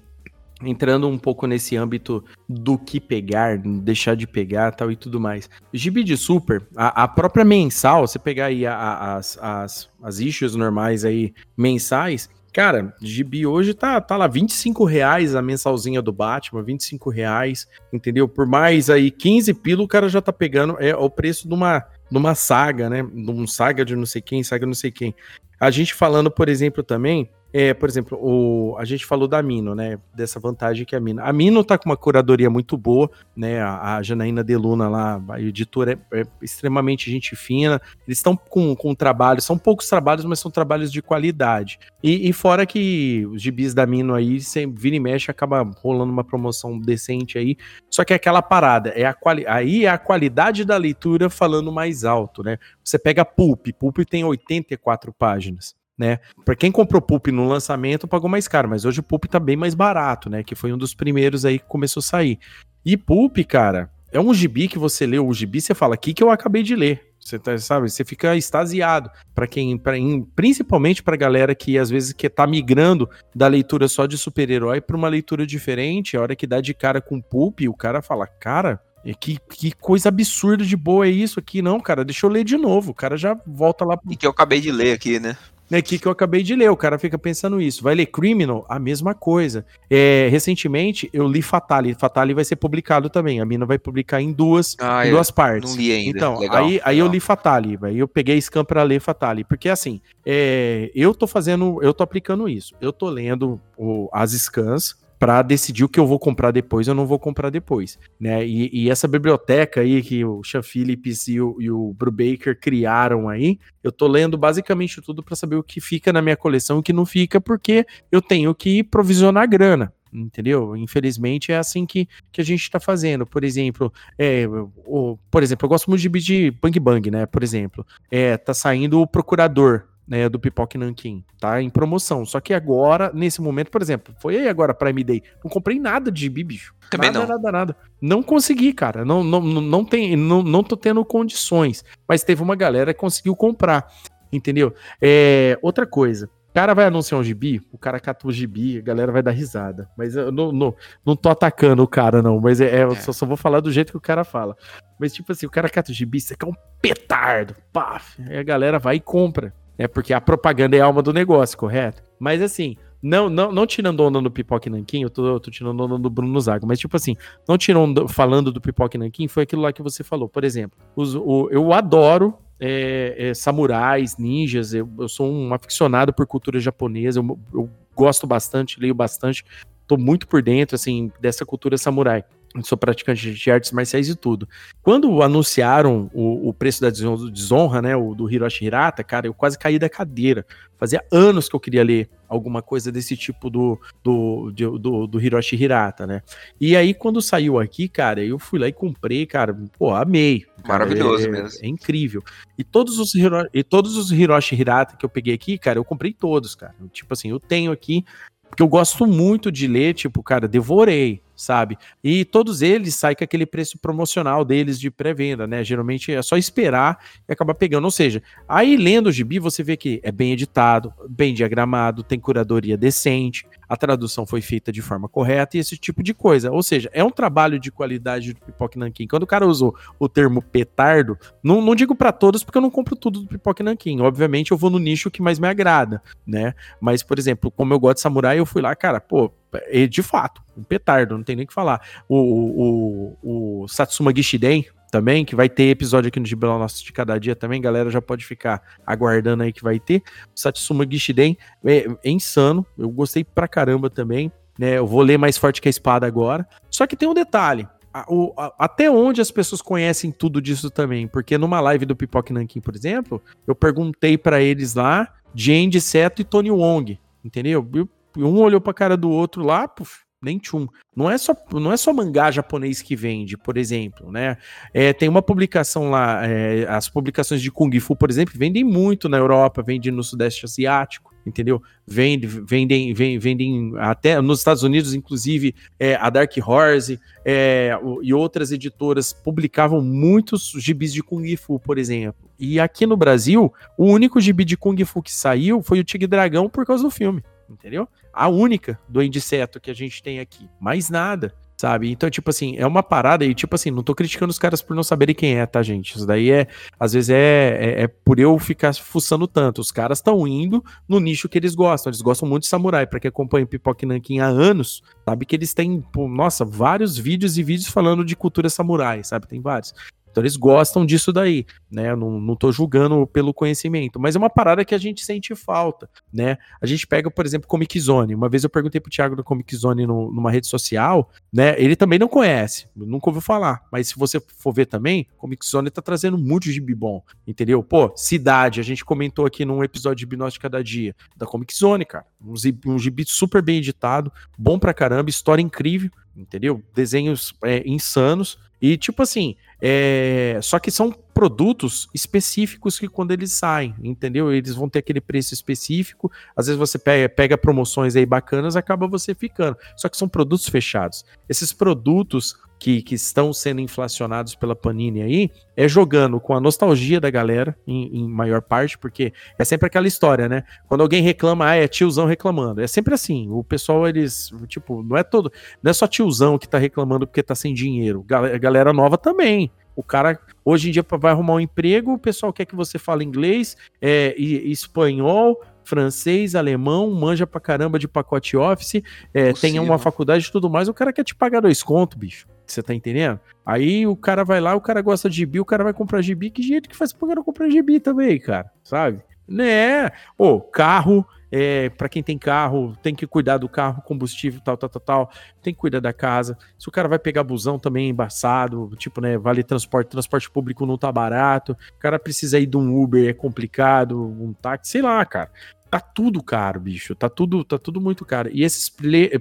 Speaker 1: entrando um pouco nesse âmbito do que pegar, deixar de pegar tal e tudo mais. Gibi de Super, a, a própria mensal, você pegar aí a, a, as, as, as issues normais aí, mensais, Cara, gibi hoje tá, tá lá 25 reais a mensalzinha do Batman, 25 reais, entendeu? Por mais aí 15 pila, o cara já tá pegando é o preço de uma, de uma saga, né? De um saga de não sei quem, saga não sei quem. A gente falando, por exemplo, também é, por exemplo, o, a gente falou da Mino, né? Dessa vantagem que a Mino. A Mino tá com uma curadoria muito boa, né? A, a Janaína Deluna lá, a editora é, é extremamente gente fina. Eles estão com, com trabalho, são poucos trabalhos, mas são trabalhos de qualidade. E, e fora que os gibis da Mino aí, sem vira e mexe, acaba rolando uma promoção decente aí. Só que é aquela parada, é a quali aí é a qualidade da leitura falando mais alto, né? Você pega Pulp, Pulp tem 84 páginas né? Para quem comprou Pulp no lançamento, pagou mais caro, mas hoje o Pulp tá bem mais barato, né? Que foi um dos primeiros aí que começou a sair. E Pulp, cara, é um gibi que você lê o gibi, você fala, aqui que eu acabei de ler. Você tá, sabe, você fica extasiado para quem, pra, principalmente para galera que às vezes que tá migrando da leitura só de super-herói para uma leitura diferente, a hora que dá de cara com Pulp, o cara fala, cara, Que, que coisa absurda de boa é isso aqui, não, cara. Deixa eu ler de novo. O cara já volta lá.
Speaker 2: E que eu acabei de ler aqui, né?
Speaker 1: É aqui que eu acabei de ler, o cara fica pensando isso. Vai ler Criminal, a mesma coisa. É, recentemente eu li Fatale. Fatale vai ser publicado também. A mina vai publicar em duas, ah, em duas partes. Não li ainda. Então, legal, aí, legal. aí eu li Fatale. Aí eu peguei scan para ler Fatale. Porque assim, é, eu tô fazendo, eu tô aplicando isso. Eu tô lendo o, as scans para decidir o que eu vou comprar depois ou não vou comprar depois, né? E, e essa biblioteca aí que o Sean Phillips e o, e o Brubaker criaram aí, eu tô lendo basicamente tudo para saber o que fica na minha coleção e o que não fica, porque eu tenho que provisionar grana, entendeu? Infelizmente é assim que, que a gente está fazendo. Por exemplo, é, o, por exemplo, eu gosto muito de de Bang Bang, né? Por exemplo, é, tá saindo o Procurador, né, do Pipoque Nankin, tá? Em promoção. Só que agora, nesse momento, por exemplo, foi aí agora Prime Day. Não comprei nada de gibi, bicho.
Speaker 2: Também
Speaker 1: nada,
Speaker 2: não.
Speaker 1: Nada, nada, Não consegui, cara. Não, não, não, tem, não, não tô tendo condições. Mas teve uma galera que conseguiu comprar. Entendeu? É, outra coisa. O cara vai anunciar um gibi, o cara cata o gibi, a galera vai dar risada. Mas eu não, não, não tô atacando o cara, não. Mas é, é, eu só, só, vou falar do jeito que o cara fala. Mas, tipo assim, o cara cata o gibi, você quer um petardo. Paf! Aí a galera vai e compra né? Porque a propaganda é a alma do negócio, correto? Mas assim, não, não, não tirando onda no Pipoque Nanquim, eu tô, eu tô tirando onda do Bruno Zago, mas tipo assim, não tirando falando do Pipoque Nanquim, foi aquilo lá que você falou. Por exemplo, os, o, eu adoro é, é, samurais, ninjas, eu, eu, sou um aficionado por cultura japonesa, eu, eu gosto bastante, leio bastante, tô muito por dentro, assim, dessa cultura samurai sou praticante de artes marciais e tudo. Quando anunciaram o, o preço da desonra, né, o do Hiroshi Hirata, cara, eu quase caí da cadeira. Fazia anos que eu queria ler alguma coisa desse tipo do, do, do, do Hiroshi Hirata, né? E aí, quando saiu aqui, cara, eu fui lá e comprei, cara, pô, amei.
Speaker 2: Cara, Maravilhoso
Speaker 1: é,
Speaker 2: mesmo.
Speaker 1: É incrível. E todos os, e todos os Hiroshi Hirata que eu peguei aqui, cara, eu comprei todos, cara. Tipo assim, eu tenho aqui, porque eu gosto muito de ler, tipo, cara, devorei sabe? E todos eles saem com aquele preço promocional deles de pré-venda, né? Geralmente é só esperar e acabar pegando. Ou seja, aí lendo o gibi você vê que é bem editado, bem diagramado, tem curadoria decente, a tradução foi feita de forma correta e esse tipo de coisa. Ou seja, é um trabalho de qualidade do Pipoque Nankin. Quando o cara usou o termo petardo, não, não digo para todos porque eu não compro tudo do Pipoque Nankin. Obviamente eu vou no nicho que mais me agrada, né? Mas, por exemplo, como eu gosto de samurai, eu fui lá, cara, pô, e de fato, um petardo, não tem nem o que falar. O, o, o Satsuma Gishiden também, que vai ter episódio aqui no Gibelão Nosso de Cada Dia também, galera já pode ficar aguardando aí que vai ter. Satsuma Gishiden é, é insano, eu gostei pra caramba também, né? Eu vou ler mais forte que a espada agora. Só que tem um detalhe, o, a, até onde as pessoas conhecem tudo disso também? Porque numa live do Pipoque Nankin, por exemplo, eu perguntei para eles lá Andy Seto e Tony Wong, entendeu? Eu um olhou pra cara do outro lá, puf, nem tchum. Não é só, não é só mangá japonês que vende, por exemplo, né? É, tem uma publicação lá, é, as publicações de Kung Fu, por exemplo, vendem muito na Europa, vendem no Sudeste Asiático, entendeu? Vendem, vendem, vendem, até nos Estados Unidos, inclusive, é, a Dark Horse é, e outras editoras publicavam muitos gibis de Kung Fu, por exemplo. E aqui no Brasil, o único gibi de Kung Fu que saiu foi o Tigre Dragão por causa do filme entendeu? A única do Indiceto que a gente tem aqui. Mais nada, sabe? Então, tipo assim, é uma parada e, tipo assim, não tô criticando os caras por não saberem quem é, tá, gente? Isso daí é, às vezes é, é, é por eu ficar fuçando tanto. Os caras estão indo no nicho que eles gostam. Eles gostam muito de samurai. Pra quem acompanha Pipoque Nankin há anos, sabe que eles têm, pô, nossa, vários vídeos e vídeos falando de cultura samurai, sabe? Tem vários. Então eles gostam disso daí, né? Não, não tô julgando pelo conhecimento, mas é uma parada que a gente sente falta, né? A gente pega, por exemplo, Comic Zone. Uma vez eu perguntei pro Thiago do Comic Zone no, numa rede social, né? Ele também não conhece, nunca ouviu falar. Mas se você for ver também, Comic Zone tá trazendo muito gibi bom, entendeu? Pô, Cidade, a gente comentou aqui num episódio de de Cada Dia, da Comic Zone, cara. Um, um gibi super bem editado, bom pra caramba, história incrível, entendeu? Desenhos é, insanos. E, tipo assim, é... só que são produtos específicos que quando eles saem, entendeu? Eles vão ter aquele preço específico. Às vezes você pega, pega promoções aí bacanas, acaba você ficando. Só que são produtos fechados. Esses produtos que, que, estão sendo inflacionados pela Panini aí, é jogando com a nostalgia da galera, em, em, maior parte, porque é sempre aquela história, né? Quando alguém reclama, ah, é tiozão reclamando. É sempre assim. O pessoal, eles, tipo, não é todo. Não é só tiozão que tá reclamando porque tá sem dinheiro. Galera nova também. O cara, hoje em dia, vai arrumar um emprego, o pessoal quer que você fale inglês, é, e, espanhol, francês, alemão, manja pra caramba de pacote office, é, tenha uma faculdade e tudo mais, o cara quer te pagar dois contos, bicho. Você tá entendendo? Aí o cara vai lá, o cara gosta de gibi, o cara vai comprar gibi. Que jeito que faz pra não comprar gibi também, cara? Sabe? Né? Ô, carro, é, para quem tem carro, tem que cuidar do carro, combustível, tal, tal, tal, tal. Tem que cuidar da casa. Se o cara vai pegar busão também embaçado, tipo, né, vale transporte, transporte público não tá barato. O cara precisa ir de um Uber, é complicado, um táxi, sei lá, cara tá tudo caro, bicho. Tá tudo, tá tudo muito caro. E esses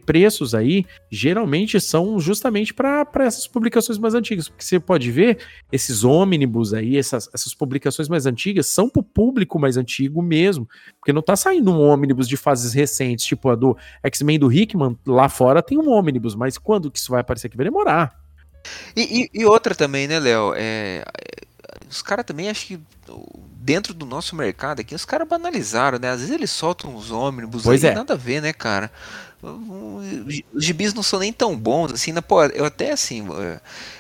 Speaker 1: preços aí, geralmente, são justamente para essas publicações mais antigas. Porque você pode ver, esses ônibus aí, essas, essas publicações mais antigas, são pro público mais antigo mesmo. Porque não tá saindo um ônibus de fases recentes, tipo a do X-Men do Hickman. Lá fora tem um ônibus, mas quando que isso vai aparecer aqui? Vai demorar.
Speaker 2: E, e, e outra também, né, Léo? É, os caras também acho que dentro do nosso mercado aqui, os caras banalizaram, né? Às vezes eles soltam uns ônibus
Speaker 1: pois aí,
Speaker 2: é. nada a ver, né, cara? Os gibis não são nem tão bons, assim, né? Pô, eu até assim, é,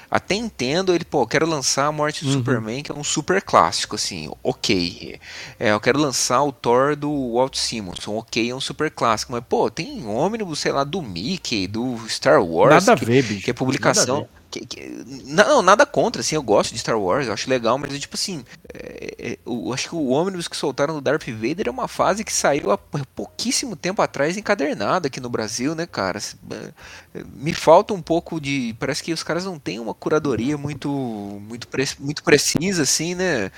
Speaker 2: até entendo ele, pô, quero lançar a Morte do uhum. Superman, que é um super clássico, assim, ok. É, eu quero lançar o Thor do Walt Simonson, ok, é um super clássico, mas, pô, tem ônibus, sei lá, do Mickey, do Star Wars.
Speaker 1: Nada
Speaker 2: que,
Speaker 1: a ver, bicho.
Speaker 2: Que é publicação. Que, que, não, nada contra, assim, eu gosto de Star Wars, eu acho legal, mas tipo assim, é, é, eu acho que o ônibus que soltaram do Darth Vader é uma fase que saiu há pouquíssimo tempo atrás encadernada aqui no Brasil, né, cara? É, me falta um pouco de. Parece que os caras não têm uma curadoria muito, muito, muito precisa, assim, né?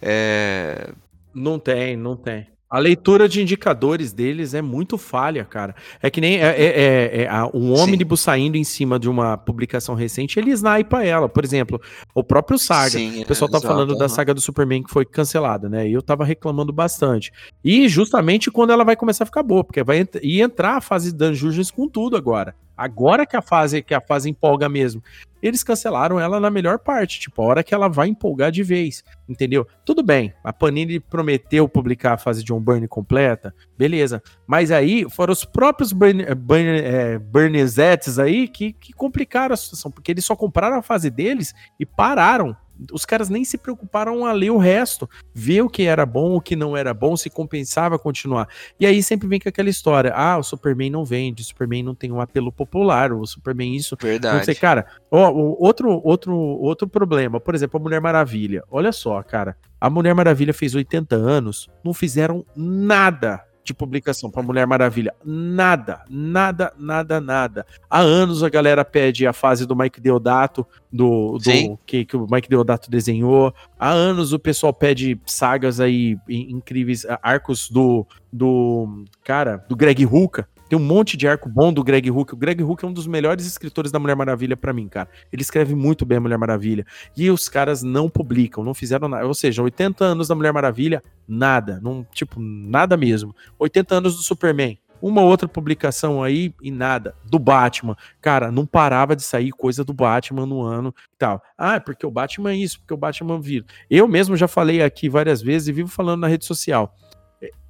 Speaker 2: É...
Speaker 1: Não tem, não tem. A leitura de indicadores deles é muito falha, cara. É que nem é, é, é, é um ônibus saindo em cima de uma publicação recente, ele snipa ela. Por exemplo, o próprio Saga. Sim, o pessoal tá exato, falando da saga do Superman que foi cancelada, né? E eu tava reclamando bastante. E justamente quando ela vai começar a ficar boa, porque vai e entrar a fase de Dungeons com tudo agora. Agora que a fase que a fase empolga mesmo. Eles cancelaram ela na melhor parte, tipo, a hora que ela vai empolgar de vez, entendeu? Tudo bem, a Panini prometeu publicar a fase de um burn completa, beleza. Mas aí foram os próprios burn, é, Burnizettes aí que, que complicaram a situação, porque eles só compraram a fase deles e pararam os caras nem se preocuparam a ler o resto, ver o que era bom, o que não era bom, se compensava continuar. E aí sempre vem com aquela história: ah, o Superman não vende, o Superman não tem um apelo popular, o Superman isso.
Speaker 2: Verdade.
Speaker 1: Não sei, cara. Ó, outro, outro, outro problema, por exemplo, a Mulher Maravilha. Olha só, cara. A Mulher Maravilha fez 80 anos, não fizeram nada de publicação para Mulher Maravilha. Nada, nada, nada, nada. Há anos a galera pede a fase do Mike Deodato, do, do que, que o Mike Deodato desenhou. Há anos o pessoal pede sagas aí incríveis, arcos do, do cara, do Greg Ruka. Tem um monte de arco bom do Greg Hook. O Greg Hook é um dos melhores escritores da Mulher Maravilha para mim, cara. Ele escreve muito bem a Mulher Maravilha. E os caras não publicam, não fizeram nada. Ou seja, 80 anos da Mulher Maravilha, nada. Não, tipo, nada mesmo. 80 anos do Superman, uma outra publicação aí e nada. Do Batman. Cara, não parava de sair coisa do Batman no ano e tal. Ah, porque o Batman é isso, porque o Batman vira. Eu mesmo já falei aqui várias vezes e vivo falando na rede social.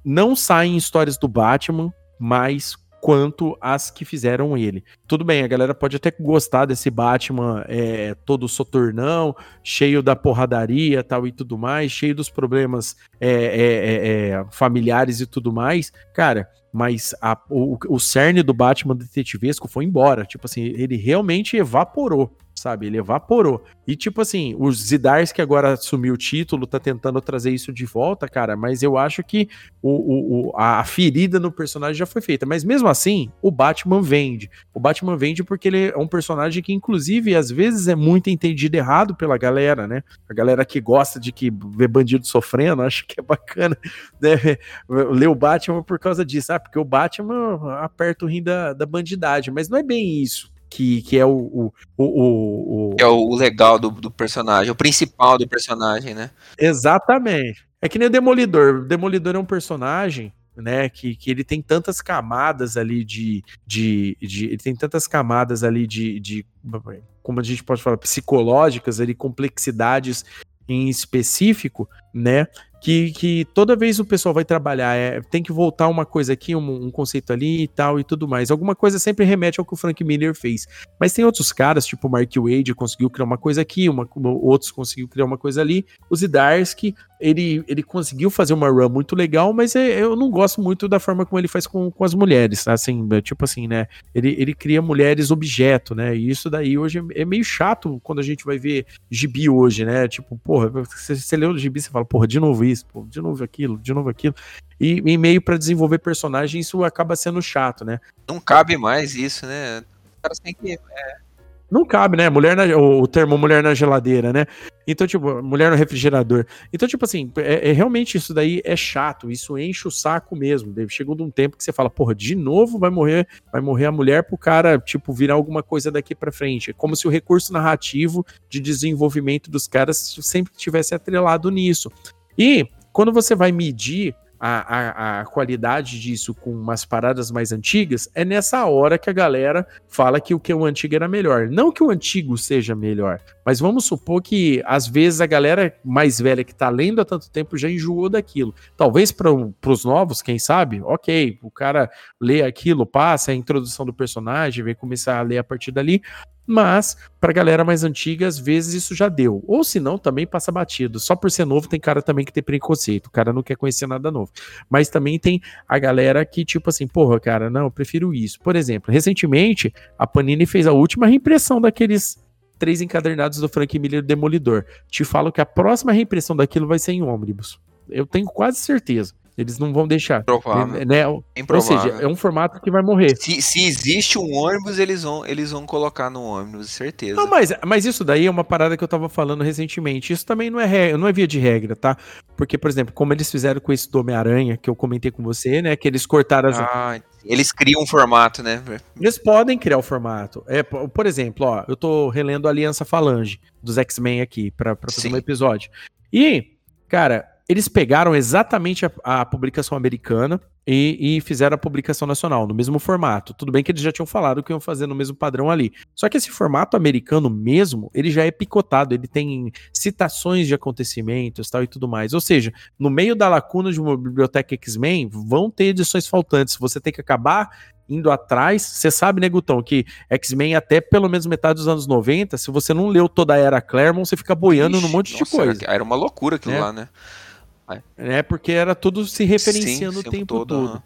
Speaker 1: Não saem histórias do Batman mais quanto as que fizeram ele. Tudo bem, a galera pode até gostar desse Batman é, todo soturnão, cheio da porradaria tal e tudo mais, cheio dos problemas é, é, é, é familiares e tudo mais. Cara, mas a, o, o cerne do Batman detetivesco foi embora. Tipo assim, ele realmente evaporou sabe? Ele evaporou. E tipo assim, os Zidars que agora assumiu o título, tá tentando trazer isso de volta, cara, mas eu acho que o, o, a ferida no personagem já foi feita. Mas mesmo assim, o Batman vende. O Batman vende porque ele é um personagem que, inclusive, às vezes é muito entendido errado pela galera, né? A galera que gosta de que ver bandido sofrendo, acho que é bacana né? ler o Batman por causa disso. Ah, porque o Batman aperta o rim da, da bandidagem. Mas não é bem isso que, que é o, o, o,
Speaker 2: o, É o legal do, do personagem, o principal do personagem, né?
Speaker 1: Exatamente. É que nem o Demolidor. O Demolidor é um personagem né? Que, que ele tem tantas camadas ali de, de, de. Ele tem tantas camadas ali de, de. Como a gente pode falar, psicológicas, ali, complexidades em específico, né? que, que toda vez o pessoal vai trabalhar, é, tem que voltar uma coisa aqui, um, um, conceito ali e tal e tudo mais. Alguma coisa sempre remete ao que o Frank Miller fez. Mas tem outros caras, tipo o Mark Wade, conseguiu criar uma coisa aqui, uma, outros conseguiu criar uma coisa ali. O Zidarsky, ele, ele conseguiu fazer uma run muito legal, mas é, eu não gosto muito da forma como ele faz com, com as mulheres, assim, é, tipo assim, né? Ele, ele cria mulheres objeto, né? E isso daí hoje é meio chato quando a gente vai ver gibi hoje, né? Tipo, porra, você, você lê o gibi e fala, porra, de novo isso pô, de novo aquilo, de novo aquilo. E em meio para desenvolver personagem, isso acaba sendo chato, né?
Speaker 2: Não cabe mais isso, né? Os caras têm que. É...
Speaker 1: Não cabe, né? Mulher na, o termo mulher na geladeira, né? Então, tipo, mulher no refrigerador. Então, tipo assim, é, é realmente isso daí é chato, isso enche o saco mesmo. Chegou de um tempo que você fala, porra, de novo vai morrer, vai morrer a mulher pro cara, tipo, virar alguma coisa daqui para frente. É como se o recurso narrativo de desenvolvimento dos caras sempre tivesse atrelado nisso. E quando você vai medir a, a, a, qualidade disso com umas paradas mais antigas, é nessa hora que a galera fala que o que o antigo era melhor. Não que o antigo seja melhor, mas vamos supor que às vezes a galera mais velha que tá lendo há tanto tempo já enjoou daquilo. Talvez para os novos, quem sabe, ok, o cara lê aquilo, passa a introdução do personagem, vem começar a ler a partir dali, mas para galera mais antiga, às vezes isso já deu. Ou se não, também passa batido. Só por ser novo, tem cara também que tem preconceito. O cara não quer conhecer nada novo. Mas também tem a galera que, tipo assim, porra, cara, não, eu prefiro isso. Por exemplo, recentemente, a Panini fez a última reimpressão daqueles três encadernados do Frank Miller Demolidor. Te falo que a próxima reimpressão daquilo vai ser em ônibus. Eu tenho quase certeza. Eles não vão deixar.
Speaker 2: Provável.
Speaker 1: Né? Ou seja, é um formato que vai morrer.
Speaker 2: Se, se existe um ônibus, eles vão, eles vão colocar no ônibus, certeza.
Speaker 1: Não, mas, mas isso daí é uma parada que eu tava falando recentemente. Isso também não é, regra, não é via de regra, tá? Porque, por exemplo, como eles fizeram com esse do Homem-Aranha, que eu comentei com você, né? Que eles cortaram as.
Speaker 2: Ah, eles criam um formato, né?
Speaker 1: Eles podem criar o formato. É, por exemplo, ó, eu tô relendo a Aliança Falange dos X-Men aqui para fazer Sim. um episódio. E, cara, eles pegaram exatamente a, a publicação americana e, e, fizeram a publicação nacional, no mesmo formato. Tudo bem que eles já tinham falado que iam fazer no mesmo padrão ali. Só que esse formato americano mesmo, ele já é picotado, ele tem citações de acontecimentos tal e tudo mais. Ou seja, no meio da lacuna de uma biblioteca X-Men, vão ter edições faltantes. Você tem que acabar indo atrás. Você sabe, né, Gutão, que X-Men até pelo menos metade dos anos 90, se você não leu toda a era Claremont, você fica boiando Ixi, num monte nossa, de coisa.
Speaker 2: Era uma loucura aquilo é. lá, né?
Speaker 1: É porque era tudo se referenciando Sim, o tempo todo. todo.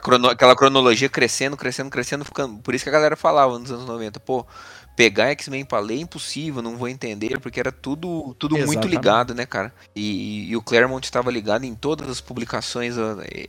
Speaker 2: Crono, aquela cronologia crescendo, crescendo, crescendo, ficando. Por isso que a galera falava nos anos 90, pô, pegar X-Men pra ler é impossível, não vou entender, porque era tudo, tudo muito ligado, né, cara? E, e o Claremont estava ligado em todas as publicações,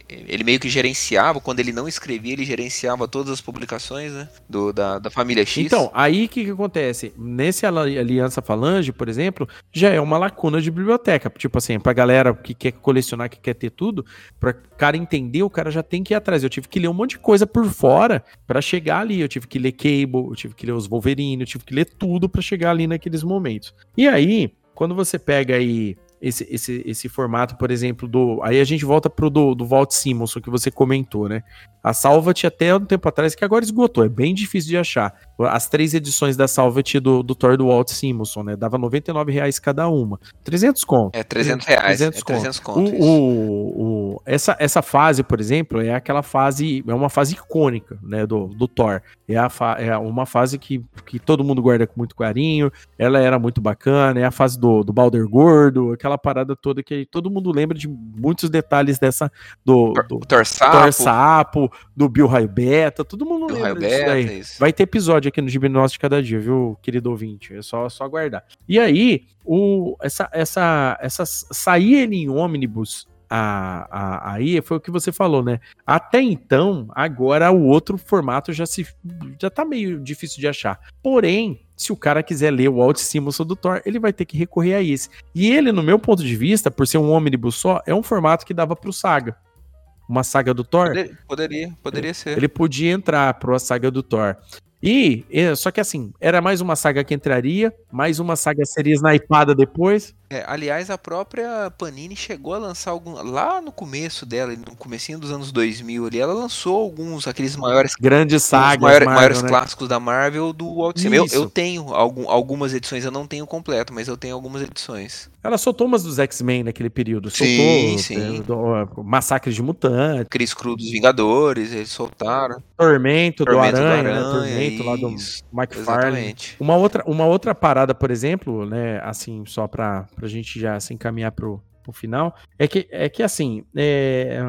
Speaker 2: ele meio que gerenciava, quando ele não escrevia, ele gerenciava todas as publicações, né, do, da, da família X.
Speaker 1: Então, aí o que, que acontece? Nesse Aliança Falange, por exemplo, já é uma lacuna de biblioteca, tipo assim, pra galera que quer colecionar, que quer ter tudo, pra cara entender, o cara já tem que ir atrás. Eu tive que ler um monte de coisa por fora para chegar ali, eu tive que ler Cable, eu tive que ler os Wolverine, eu tive que ler tudo para chegar ali naqueles momentos. E aí, quando você pega aí esse, esse, esse formato, por exemplo, do. Aí a gente volta pro do, do Walt Simonson que você comentou, né? A Salvat até um tempo atrás, que agora esgotou, é bem difícil de achar. As três edições da Salvat do, do Thor do Walt Simonson, né? Dava 99 reais cada uma. 300 conto.
Speaker 2: É 300 reais.
Speaker 1: 300 é 300 conto. o, o, o, essa, essa fase, por exemplo, é aquela fase, é uma fase icônica, né? Do, do Thor. É, a fa, é uma fase que, que todo mundo guarda com muito carinho. Ela era muito bacana. É a fase do, do Balder Gordo, aquela parada toda que todo mundo lembra de muitos detalhes dessa. Do, do
Speaker 2: Thor Sapo.
Speaker 1: Thor Sapo do Bill Raio Beta, todo mundo Bill lembra disso daí. Isso. Vai ter episódio aqui no Gibi Nosso de Cada Dia, viu, querido ouvinte? É só, só aguardar. E aí, o, essa, essa, essa sair ele em ônibus aí foi o que você falou, né? Até então, agora o outro formato já se já tá meio difícil de achar. Porém, se o cara quiser ler o Walt Simonson do Thor, ele vai ter que recorrer a esse. E ele, no meu ponto de vista, por ser um ônibus só, é um formato que dava pro Saga uma saga do Thor.
Speaker 2: Poderia, poderia, poderia ser.
Speaker 1: Ele podia entrar para a saga do Thor. E, só que assim, era mais uma saga que entraria, mais uma saga seria snipada depois.
Speaker 2: É, aliás, a própria Panini chegou a lançar algum lá no começo dela, no comecinho dos anos 2000 ali, ela lançou alguns aqueles maiores
Speaker 1: grandes sagas,
Speaker 2: maiores, Marvel, maiores né? clássicos da Marvel do Walt Disney. Eu, eu, tenho algum, algumas edições, eu não tenho completo, mas eu tenho algumas edições.
Speaker 1: Ela soltou umas dos X-Men naquele período, soltou
Speaker 2: sim, sim.
Speaker 1: É, do, Massacres de Mutantes,
Speaker 2: Cris Cru dos Vingadores, eles soltaram.
Speaker 1: Tormento, Tormento do Aranha, do Aranha? Tormento lá do McFarlane. Uma outra, uma outra parada, por exemplo, né, assim, só para a gente já se encaminhar pro, pro final, é que, é que assim, é,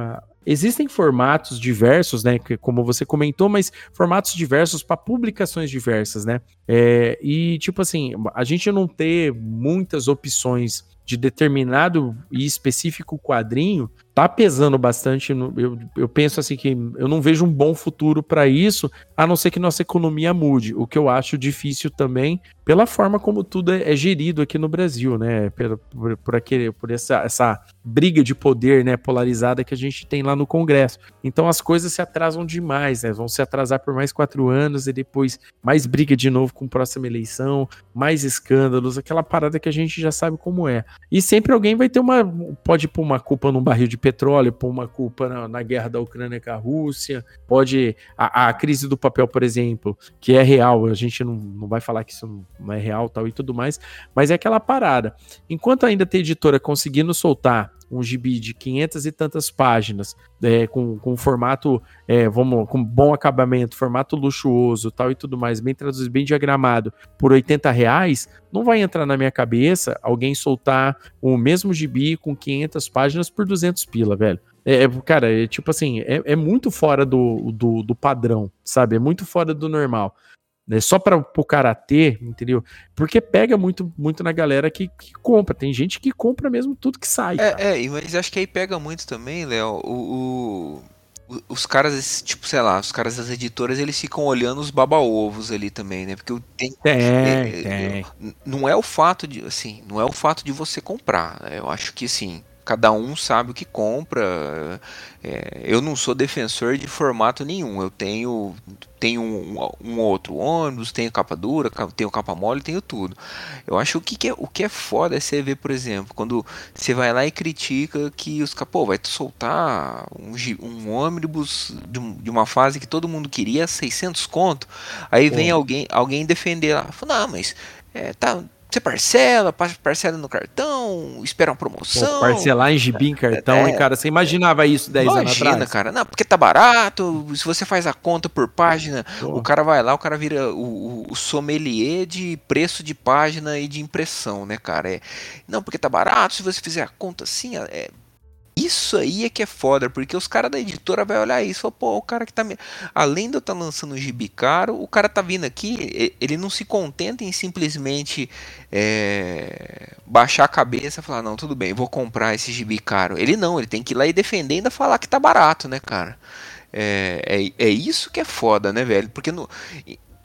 Speaker 1: existem formatos diversos, né, como você comentou, mas formatos diversos para publicações diversas, né? É, e tipo assim, a gente não ter muitas opções de determinado e específico quadrinho tá pesando bastante. Eu, eu penso assim que eu não vejo um bom futuro para isso, a não ser que nossa economia mude, o que eu acho difícil também pela forma como tudo é, é gerido aqui no Brasil, né? Por, por, por, aquele, por essa, essa briga de poder né, polarizada que a gente tem lá no Congresso. Então as coisas se atrasam demais, né? Vão se atrasar por mais quatro anos e depois mais briga de novo com próxima eleição, mais escândalos, aquela parada que a gente já sabe como é. E sempre alguém vai ter uma. pode pôr uma culpa num barril de petróleo, por uma culpa na, na, guerra da Ucrânia com a Rússia, pode. A, a, crise do papel, por exemplo, que é real, a gente não, não vai falar que isso não é real tal e tudo mais, mas é aquela parada. Enquanto ainda tem editora conseguindo soltar um gibi de 500 e tantas páginas, é, com, com formato, é, vamos, com bom acabamento, formato luxuoso tal e tudo mais, bem traduzido, bem diagramado, por 80 reais, não vai entrar na minha cabeça alguém soltar o mesmo gibi com 500 páginas por 200 pila, velho. É, é, cara, é tipo assim, é, é muito fora do, do, do padrão, sabe? É muito fora do normal né? Só para o karatê, entendeu? Porque pega muito, muito na galera que, que, compra. Tem gente que compra mesmo tudo que sai.
Speaker 2: É, é, mas acho que aí pega muito também, Léo, o, o, os caras, tipo, sei lá, os caras das editoras, eles ficam olhando os baba-ovos ali também, né? Porque tem,
Speaker 1: tem, é, tem.
Speaker 2: Não é o fato de, assim, não é o fato de você comprar. Eu acho que, assim, cada um sabe o que compra. É, eu não sou defensor de formato nenhum. Eu tenho tenho um, um, outro ônibus, tenho capa dura, tenho capa mole, tenho tudo. Eu acho que, que é, o que é foda é você ver, por exemplo, quando você vai lá e critica que os capô vai soltar um, um ônibus de, de, uma fase que todo mundo queria 600 conto. Aí vem alguém alguém defender lá, fala, não, mas é, tá você parcela, parcela no cartão, espera uma promoção. Pô,
Speaker 1: parcelar em gibi em cartão, é, hein, cara? Você imaginava isso 10 imagina, anos atrás?
Speaker 2: cara. Não, porque tá barato, se você faz a conta por página, Pô. o cara vai lá, o cara vira o, o, sommelier de preço de página e de impressão, né, cara? É, não, porque tá barato, se você fizer a conta assim, é, isso aí é que é foda, porque os caras da editora vai olhar isso e pô, o cara que tá. Me... Além de eu estar tá lançando um gibi caro, o cara tá vindo aqui, ele não se contenta em simplesmente é, baixar a cabeça e falar, não, tudo bem, vou comprar esse gibi caro. Ele não, ele tem que ir lá e defender e falar que tá barato, né, cara? É, é, é isso que é foda, né, velho? Porque no,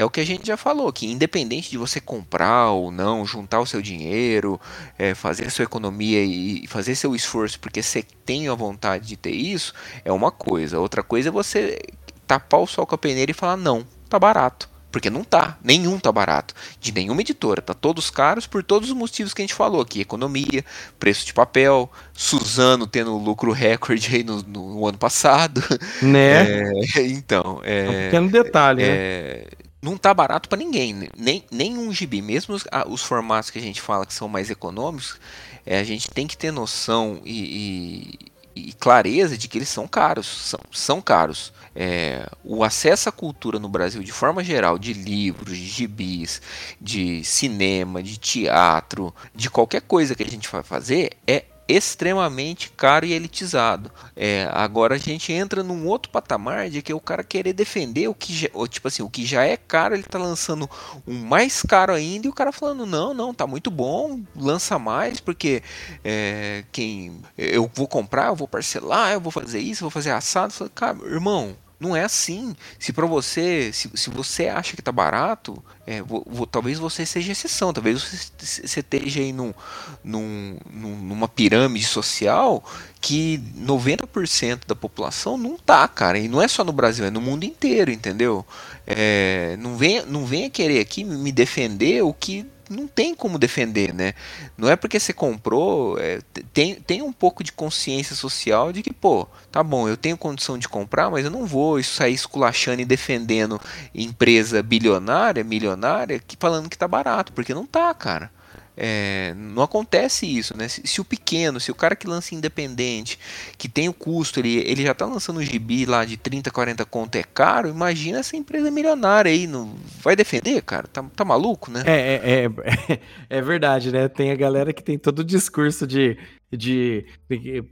Speaker 2: é o que a gente já falou, que independente de você comprar ou não, juntar o seu dinheiro, é, fazer a sua economia e fazer seu esforço porque você tem a vontade de ter isso, é uma coisa. Outra coisa é você tapar o sol com a peneira e falar, não, tá barato. Porque não tá, nenhum tá barato, de nenhuma editora, tá todos caros por todos os motivos que a gente falou aqui, economia, preço de papel, Suzano tendo lucro recorde aí no, no ano passado,
Speaker 1: né?
Speaker 2: É, então, é, é
Speaker 1: um pequeno detalhe,
Speaker 2: é, né? Não tá barato para ninguém, nem, nem um gibi, mesmo os, os, formatos que a gente fala que são mais econômicos, é, a gente tem que ter noção e, e, e clareza de que eles são caros, são, são caros. É, o acesso à cultura no Brasil, de forma geral, de livros, de gibis, de cinema, de teatro, de qualquer coisa que a gente vai fazer, é extremamente caro e elitizado. É, agora a gente entra num outro patamar de que o cara querer defender o que já, tipo assim, o que já é caro, ele tá lançando um mais caro ainda e o cara falando não, não, tá muito bom, lança mais porque é, quem eu vou comprar, eu vou parcelar, eu vou fazer isso, eu vou fazer assado. Falo, cara, irmão, Não é assim. Se para você, se, se você acha que tá barato, é, vou, vou, talvez você seja exceção, talvez você, você esteja aí num, num, numa pirâmide social que 90% da população não tá, cara. E não é só no Brasil, é no mundo inteiro, entendeu? É, não, venha, não venha querer aqui me defender o que não tem como defender, né? Não é porque você comprou, é, tem, tem um pouco de consciência social de que, pô, tá bom, eu tenho condição de comprar, mas eu não vou sair esculachando e defendendo empresa bilionária, milionária, que falando que tá barato, porque não tá, cara. É, não acontece isso, né? Se, se, o pequeno, se o cara que lança independente, que tem o custo, ele, ele já tá lançando um gibi lá de 30, 40 conto é caro, imagina essa empresa milionária aí, não vai defender, cara? Tá, tá maluco, né?
Speaker 1: É, é, é, é verdade, né? Tem a galera que tem todo o discurso de de,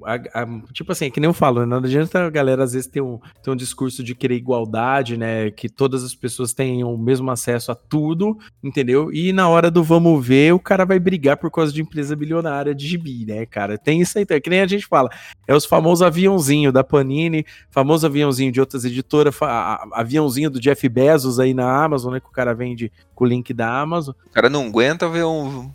Speaker 1: a, a, tipo assim, que nem eu falo, não adianta a galera às vezes ter um, ter um discurso de querer igualdade, né, que todas as pessoas tenham o mesmo acesso a tudo, entendeu? E na hora do vamos ver, o cara vai brigar por causa de empresa bilionária de gibi, né, cara? Tem isso aí, é que nem a gente fala, é os famosos aviãozinho da Panini, famoso aviãozinho de outras editoras, aviãozinho do Jeff Bezos aí na Amazon, né, que o cara vende com o link da Amazon.
Speaker 2: O cara não aguenta ver um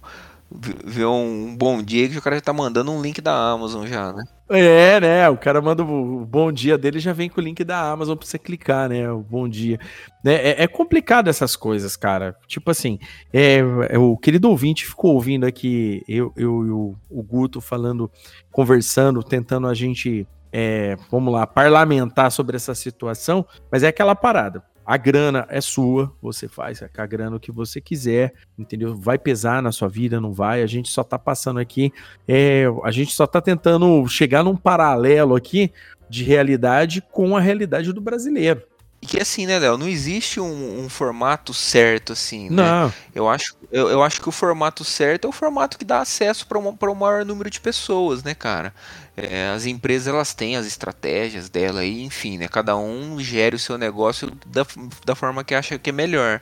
Speaker 2: ver um bom dia que o cara já tá mandando um link da Amazon já, né?
Speaker 1: É, né? O cara manda o bom dia dele já vem com o link da Amazon pra você clicar, né? O bom dia. É, é, é complicado essas coisas, cara. Tipo assim, é, é, o querido ouvinte ficou ouvindo aqui eu, eu o, o Guto falando, conversando, tentando a gente, é, vamos lá, parlamentar sobre essa situação, mas é aquela parada a grana é sua, você faz com a grana o que você quiser, entendeu? Vai pesar na sua vida, não vai. A gente só tá passando aqui, é, a gente só tá tentando chegar num paralelo aqui de realidade com a realidade do brasileiro.
Speaker 2: E que assim, né, Léo? Não existe um, um, formato certo, assim,
Speaker 1: né? Não.
Speaker 2: Eu acho, eu, eu, acho que o formato certo é o formato que dá acesso para um maior número de pessoas, né, cara? É, as empresas elas têm as estratégias dela e, enfim, né? Cada um gere o seu negócio da, da forma que acha que é melhor.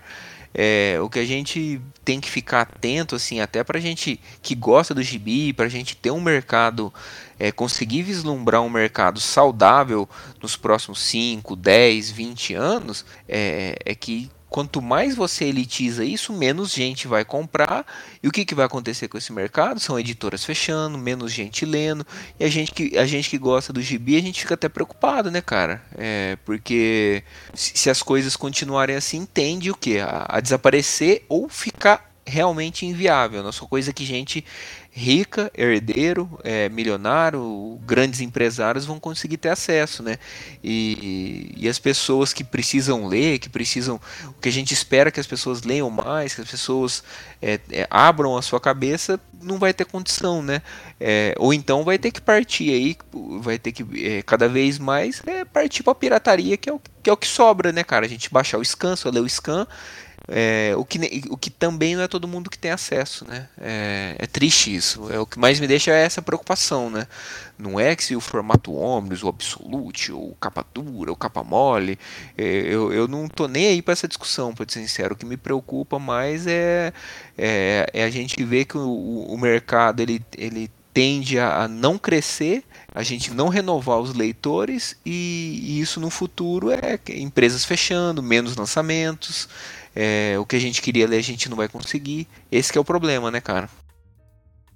Speaker 2: É, o que a gente tem que ficar atento, assim, até para gente que gosta do gibi, para a gente ter um mercado, é, conseguir vislumbrar um mercado saudável nos próximos 5, 10, 20 anos, é, é que quanto mais você elitiza isso, menos gente vai comprar. E o que, que vai acontecer com esse mercado? São editoras fechando, menos gente lendo. E a gente que, a gente que gosta do gibi, a gente fica até preocupado, né, cara? É, porque se, se as coisas continuarem assim, tende o quê? A, a desaparecer ou ficar realmente inviável. Não são coisa que gente rica, herdeiro, é, milionário, grandes empresários vão conseguir ter acesso, né? E, e as pessoas que precisam ler, que precisam, o que a gente espera que as pessoas leiam mais, que as pessoas é, é, abram a sua cabeça, não vai ter condição, né? É, ou então vai ter que partir aí, vai ter que é, cada vez mais é, partir para a pirataria, que é, o, que é o que sobra, né, cara? A gente baixar o scan, só ler o scan é, o, que, o que também não é todo mundo que tem acesso, né? É, é, triste isso. É, o que mais me deixa é essa preocupação, né? Não é que se o formato Omnibus, o Absolute, ou capa dura, ou capa mole, é, eu, eu não tô nem aí para essa discussão, para ser sincero. O que me preocupa mais é, é, é a gente ver que o, o mercado ele, ele tende a, a não crescer a gente não renovar os leitores e, e, isso no futuro é empresas fechando, menos lançamentos, é, o que a gente queria ler a gente não vai conseguir. Esse é o problema, né, cara?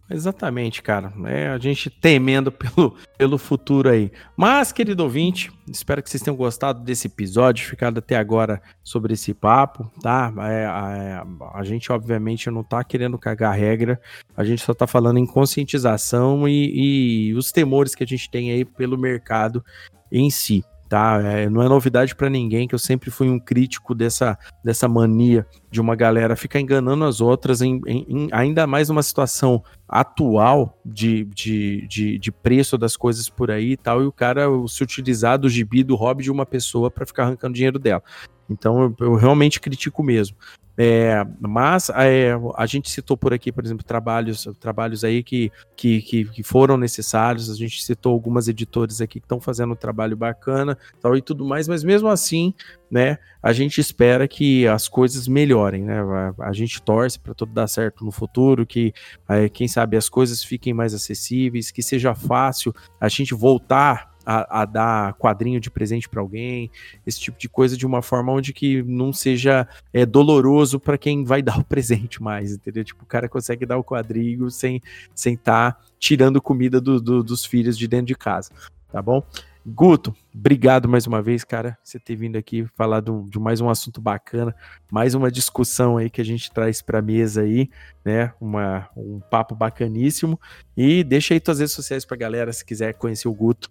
Speaker 1: Exatamente, cara. É a gente temendo pelo, pelo futuro aí. Mas, querido ouvinte, espero que vocês tenham gostado desse episódio, ficado até agora sobre esse papo, tá? É, a, a, gente, obviamente, não tá querendo cagar regra, a gente só tá falando em conscientização e, e os temores que a gente tem aí pelo mercado em si tá? É, não é novidade para ninguém que eu sempre fui um crítico dessa, dessa mania de uma galera ficar enganando as outras, em, em, em ainda mais numa situação atual de, de, de, de, preço das coisas por aí e tal, e o cara se utilizar do gibi, do hobby de uma pessoa para ficar arrancando dinheiro dela. Então eu, eu realmente critico mesmo. É, mas é, a gente citou por aqui, por exemplo, trabalhos, trabalhos aí que, que, que, foram necessários. A gente citou algumas editores aqui que estão fazendo um trabalho bacana, tal e tudo mais. Mas mesmo assim, né, a gente espera que as coisas melhorem, né? A, a gente torce para tudo dar certo no futuro, que é, quem sabe as coisas fiquem mais acessíveis, que seja fácil a gente voltar a, a dar quadrinho de presente para alguém, esse tipo de coisa de uma forma onde que não seja é, doloroso para quem vai dar o presente mais, entendeu? Tipo, o cara consegue dar o quadrinho sem sem estar tá tirando comida do, do, dos filhos de dentro de casa, tá bom? Guto, obrigado mais uma vez, cara, você ter vindo aqui falar de, de, mais um assunto bacana, mais uma discussão aí que a gente traz para mesa aí, né? Uma, um papo bacaníssimo. E deixa aí tuas redes sociais pra galera se quiser conhecer o Guto.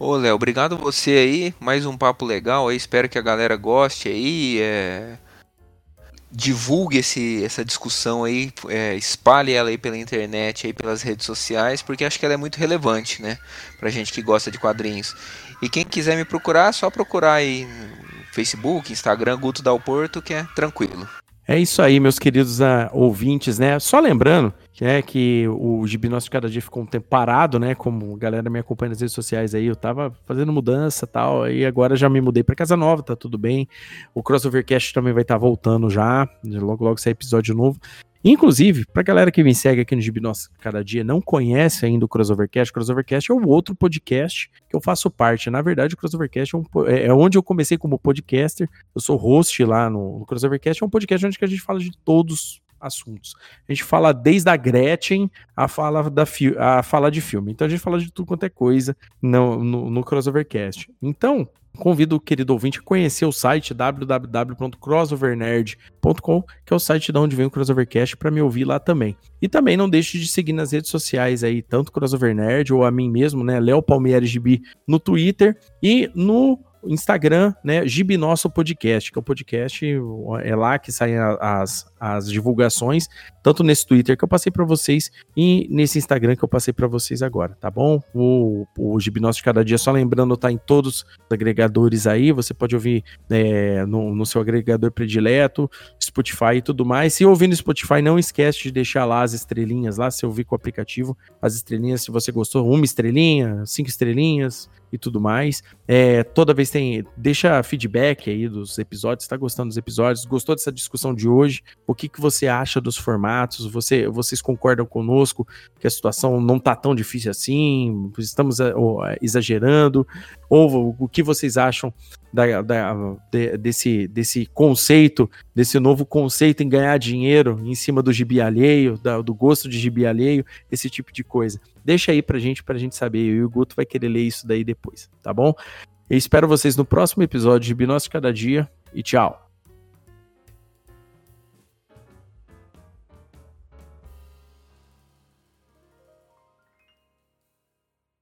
Speaker 2: Ô, Léo, obrigado você aí, mais um papo legal aí, espero que a galera goste aí. É divulgue esse, essa discussão aí, é, espalhe ela aí pela internet, aí pelas redes sociais, porque acho que ela é muito relevante, né, pra gente que gosta de quadrinhos. E quem quiser me procurar, é só procurar aí no Facebook, Instagram, Guto Dal que é tranquilo.
Speaker 1: É isso aí, meus queridos uh, ouvintes, né? Só lembrando que é que o Gibi Nosso Cada Dia ficou um tempo parado, né? Como a galera me acompanha nas redes sociais aí, eu tava fazendo mudança tal, e agora já me mudei para casa nova, tá tudo bem. O Crossovercast também vai estar tá voltando já, logo logo sai episódio novo. Inclusive, pra galera que me segue aqui no Gibi Nossa Cada Dia, não conhece ainda o Crossovercast, o Crossovercast é o outro podcast que eu faço parte. Na verdade, o Crossovercast é, um, é, é onde eu comecei como podcaster. Eu sou host lá no, no Crossovercast, é um podcast onde a gente fala de todos assuntos. A gente fala desde a Gretchen a fala, da a fala de filme. Então a gente fala de tudo quanto é coisa no, no, no Crossovercast. Então, convido o querido ouvinte a conhecer o site www.crossovernerd.com, que é o site de onde vem o Crossovercast, para me ouvir lá também. E também não deixe de seguir nas redes sociais aí, tanto Crossover Nerd ou a mim mesmo, né, Léo Palmeiras GB no Twitter e no Instagram, né, Gibi Nosso Podcast, que é o podcast, é lá que saem as, as divulgações, tanto nesse Twitter que eu passei para vocês e nesse Instagram que eu passei para vocês agora, tá bom? O, o de Cada Dia, só lembrando, tá em todos os agregadores aí, você pode ouvir é, no, no seu agregador predileto, Spotify e tudo mais. Se ouvir no Spotify, não esquece de deixar lá as estrelinhas, lá se ouvir com o aplicativo, as estrelinhas, se você gostou, uma estrelinha, cinco estrelinhas, e tudo mais. É, toda vez tem. Deixa feedback aí dos episódios. Está gostando dos episódios? Gostou dessa discussão de hoje? O que, que você acha dos formatos? Você, vocês concordam conosco que a situação não está tão difícil assim? Estamos é, exagerando? Ou o que vocês acham da, da, de, desse, desse conceito, desse novo conceito em ganhar dinheiro em cima do gibi alheio, da, do gosto de gibi alheio, esse tipo de coisa. Deixa aí pra gente, pra gente saber. Eu e o Guto vai querer ler isso daí depois, tá bom? Eu espero vocês no próximo episódio de Binócio Cada Dia e tchau!